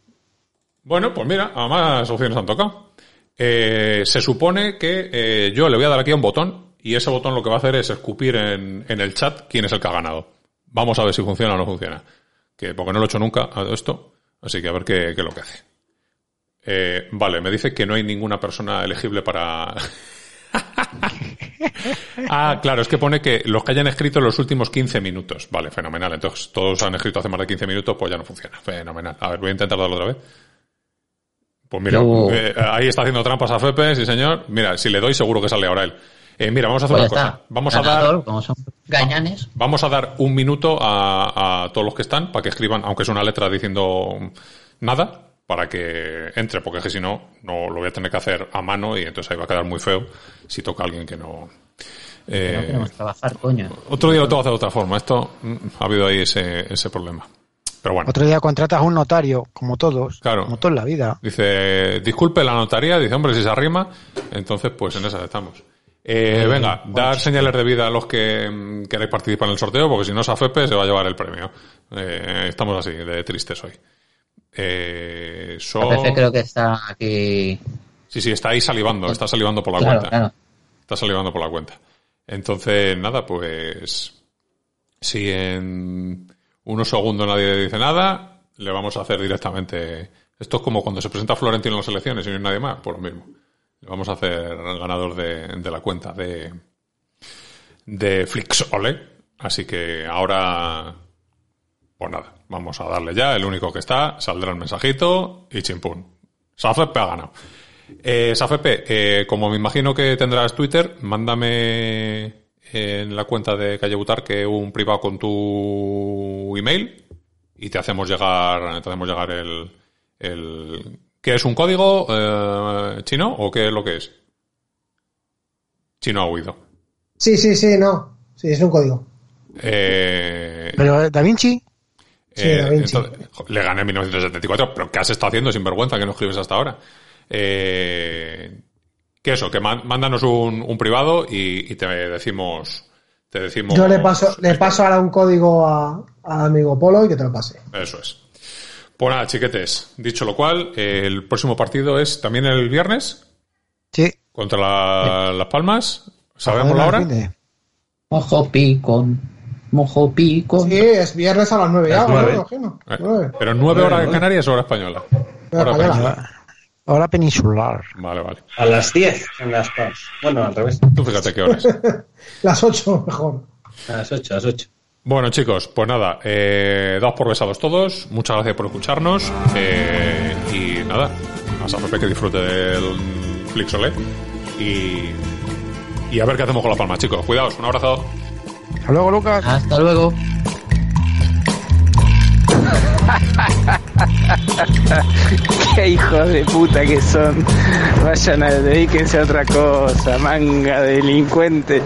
[SPEAKER 1] Bueno, pues mira, a más opciones han tocado. Eh, se supone que eh, yo le voy a dar aquí a un botón y ese botón lo que va a hacer es escupir en, en el chat quién es el que ha ganado. Vamos a ver si funciona o no funciona. Que, porque no lo he hecho nunca a esto, así que a ver qué, qué es lo que hace. Eh, vale, me dice que no hay ninguna persona elegible para... ah, claro, es que pone que los que hayan escrito en los últimos 15 minutos. Vale, fenomenal. Entonces, todos han escrito hace más de 15 minutos, pues ya no funciona. Fenomenal. A ver, voy a intentar darlo otra vez. Pues mira, eh, ahí está haciendo trampas a Fepe, sí señor. Mira, si le doy seguro que sale ahora él. Eh, mira, vamos a hacer
[SPEAKER 2] Pues
[SPEAKER 1] una cosa. Vamos a dar,
[SPEAKER 2] como son gañanes.
[SPEAKER 1] vamos a dar un minuto a, a todos los que están para que escriban, aunque es una letra diciendo nada, para que entre, porque es que si no, no lo voy a tener que hacer a mano y entonces ahí va a quedar muy feo si toca a alguien que no. eh,
[SPEAKER 2] No queremos trabajar, coño.
[SPEAKER 1] otro día lo tengo que hacer de otra forma. Esto mm, ha habido ahí ese, ese problema. Pero bueno.
[SPEAKER 5] Otro día contratas a un notario, como todos,
[SPEAKER 1] Claro.
[SPEAKER 5] como todo en la vida.
[SPEAKER 1] Dice, disculpe la notaría, dice, hombre, si se arrima, entonces pues en esa estamos. Eh, venga, dar señales de vida a los que mm, queráis participar en el sorteo, porque si no, Safepe se va a llevar el premio. Eh, estamos así, de tristes hoy. Eh, so-
[SPEAKER 2] La PC creo que está aquí.
[SPEAKER 1] Sí, sí, está ahí salivando, está salivando por la
[SPEAKER 2] Claro,
[SPEAKER 1] cuenta.
[SPEAKER 2] claro.
[SPEAKER 1] Está salivando por la cuenta. Entonces, nada, pues. Si en unos segundos nadie dice nada, le vamos a hacer directamente. Esto es como cuando se presenta Florentino en las elecciones y no hay nadie más, por lo mismo. Le vamos a hacer el ganador de, de la cuenta de. de Flixole. Así que ahora. Pues nada, vamos a darle ya. El único que está, saldrá el mensajito y chimpún. Safepe ha ganado. Eh, Safepe, eh, como me imagino que tendrás Twitter, mándame en la cuenta de Calle Butarque un privado con tu email y te hacemos llegar, te hacemos llegar el, el ¿qué es un código eh, chino o qué es lo que es? Chino ha huido.
[SPEAKER 4] Sí, sí, sí, no. Sí, es un código.
[SPEAKER 1] Eh,
[SPEAKER 5] Pero Da Vinci,
[SPEAKER 4] Sí,
[SPEAKER 1] Eh,
[SPEAKER 4] Da Vinci.
[SPEAKER 1] entonces, jo, le gané en 1974, pero ¿qué has estado haciendo sin vergüenza que no escribes hasta ahora? Eh, que eso, que mándanos un, un privado y, y te decimos, te decimos.
[SPEAKER 4] Yo le paso, le paso ahora un código a, amigo Polo y que te lo pase.
[SPEAKER 1] Eso es. Pues nada, chiquetes. Dicho lo cual, eh, el próximo partido es también el viernes
[SPEAKER 5] sí.
[SPEAKER 1] contra la- Las Palmas. ¿Sabemos la hora?
[SPEAKER 2] Mojo picón. Mojo picón.
[SPEAKER 4] Sí, es viernes a las 9 ya. Me imagino. Nueve.
[SPEAKER 1] Pero nueve horas en Canarias o hora española.
[SPEAKER 4] Hora
[SPEAKER 1] Hora
[SPEAKER 4] española.
[SPEAKER 1] peninsular.
[SPEAKER 5] Ahora peninsular.
[SPEAKER 1] Vale, vale.
[SPEAKER 3] A las 10 en las PAS. Bueno, al revés.
[SPEAKER 1] Tú fíjate qué horas.
[SPEAKER 4] Las 8 mejor.
[SPEAKER 3] A las 8, a las 8.
[SPEAKER 1] Bueno, chicos, pues nada, eh, daos por besados todos. Muchas gracias por escucharnos. eh, y nada, a Safope que disfrute del Flixolé. Y, y a ver qué hacemos con la palma, chicos. Cuidaos, un abrazo.
[SPEAKER 5] Hasta luego, Lucas.
[SPEAKER 2] Hasta luego.
[SPEAKER 8] Qué hijos de puta que son. Vayan a dedíquense a otra cosa, manga de delincuentes.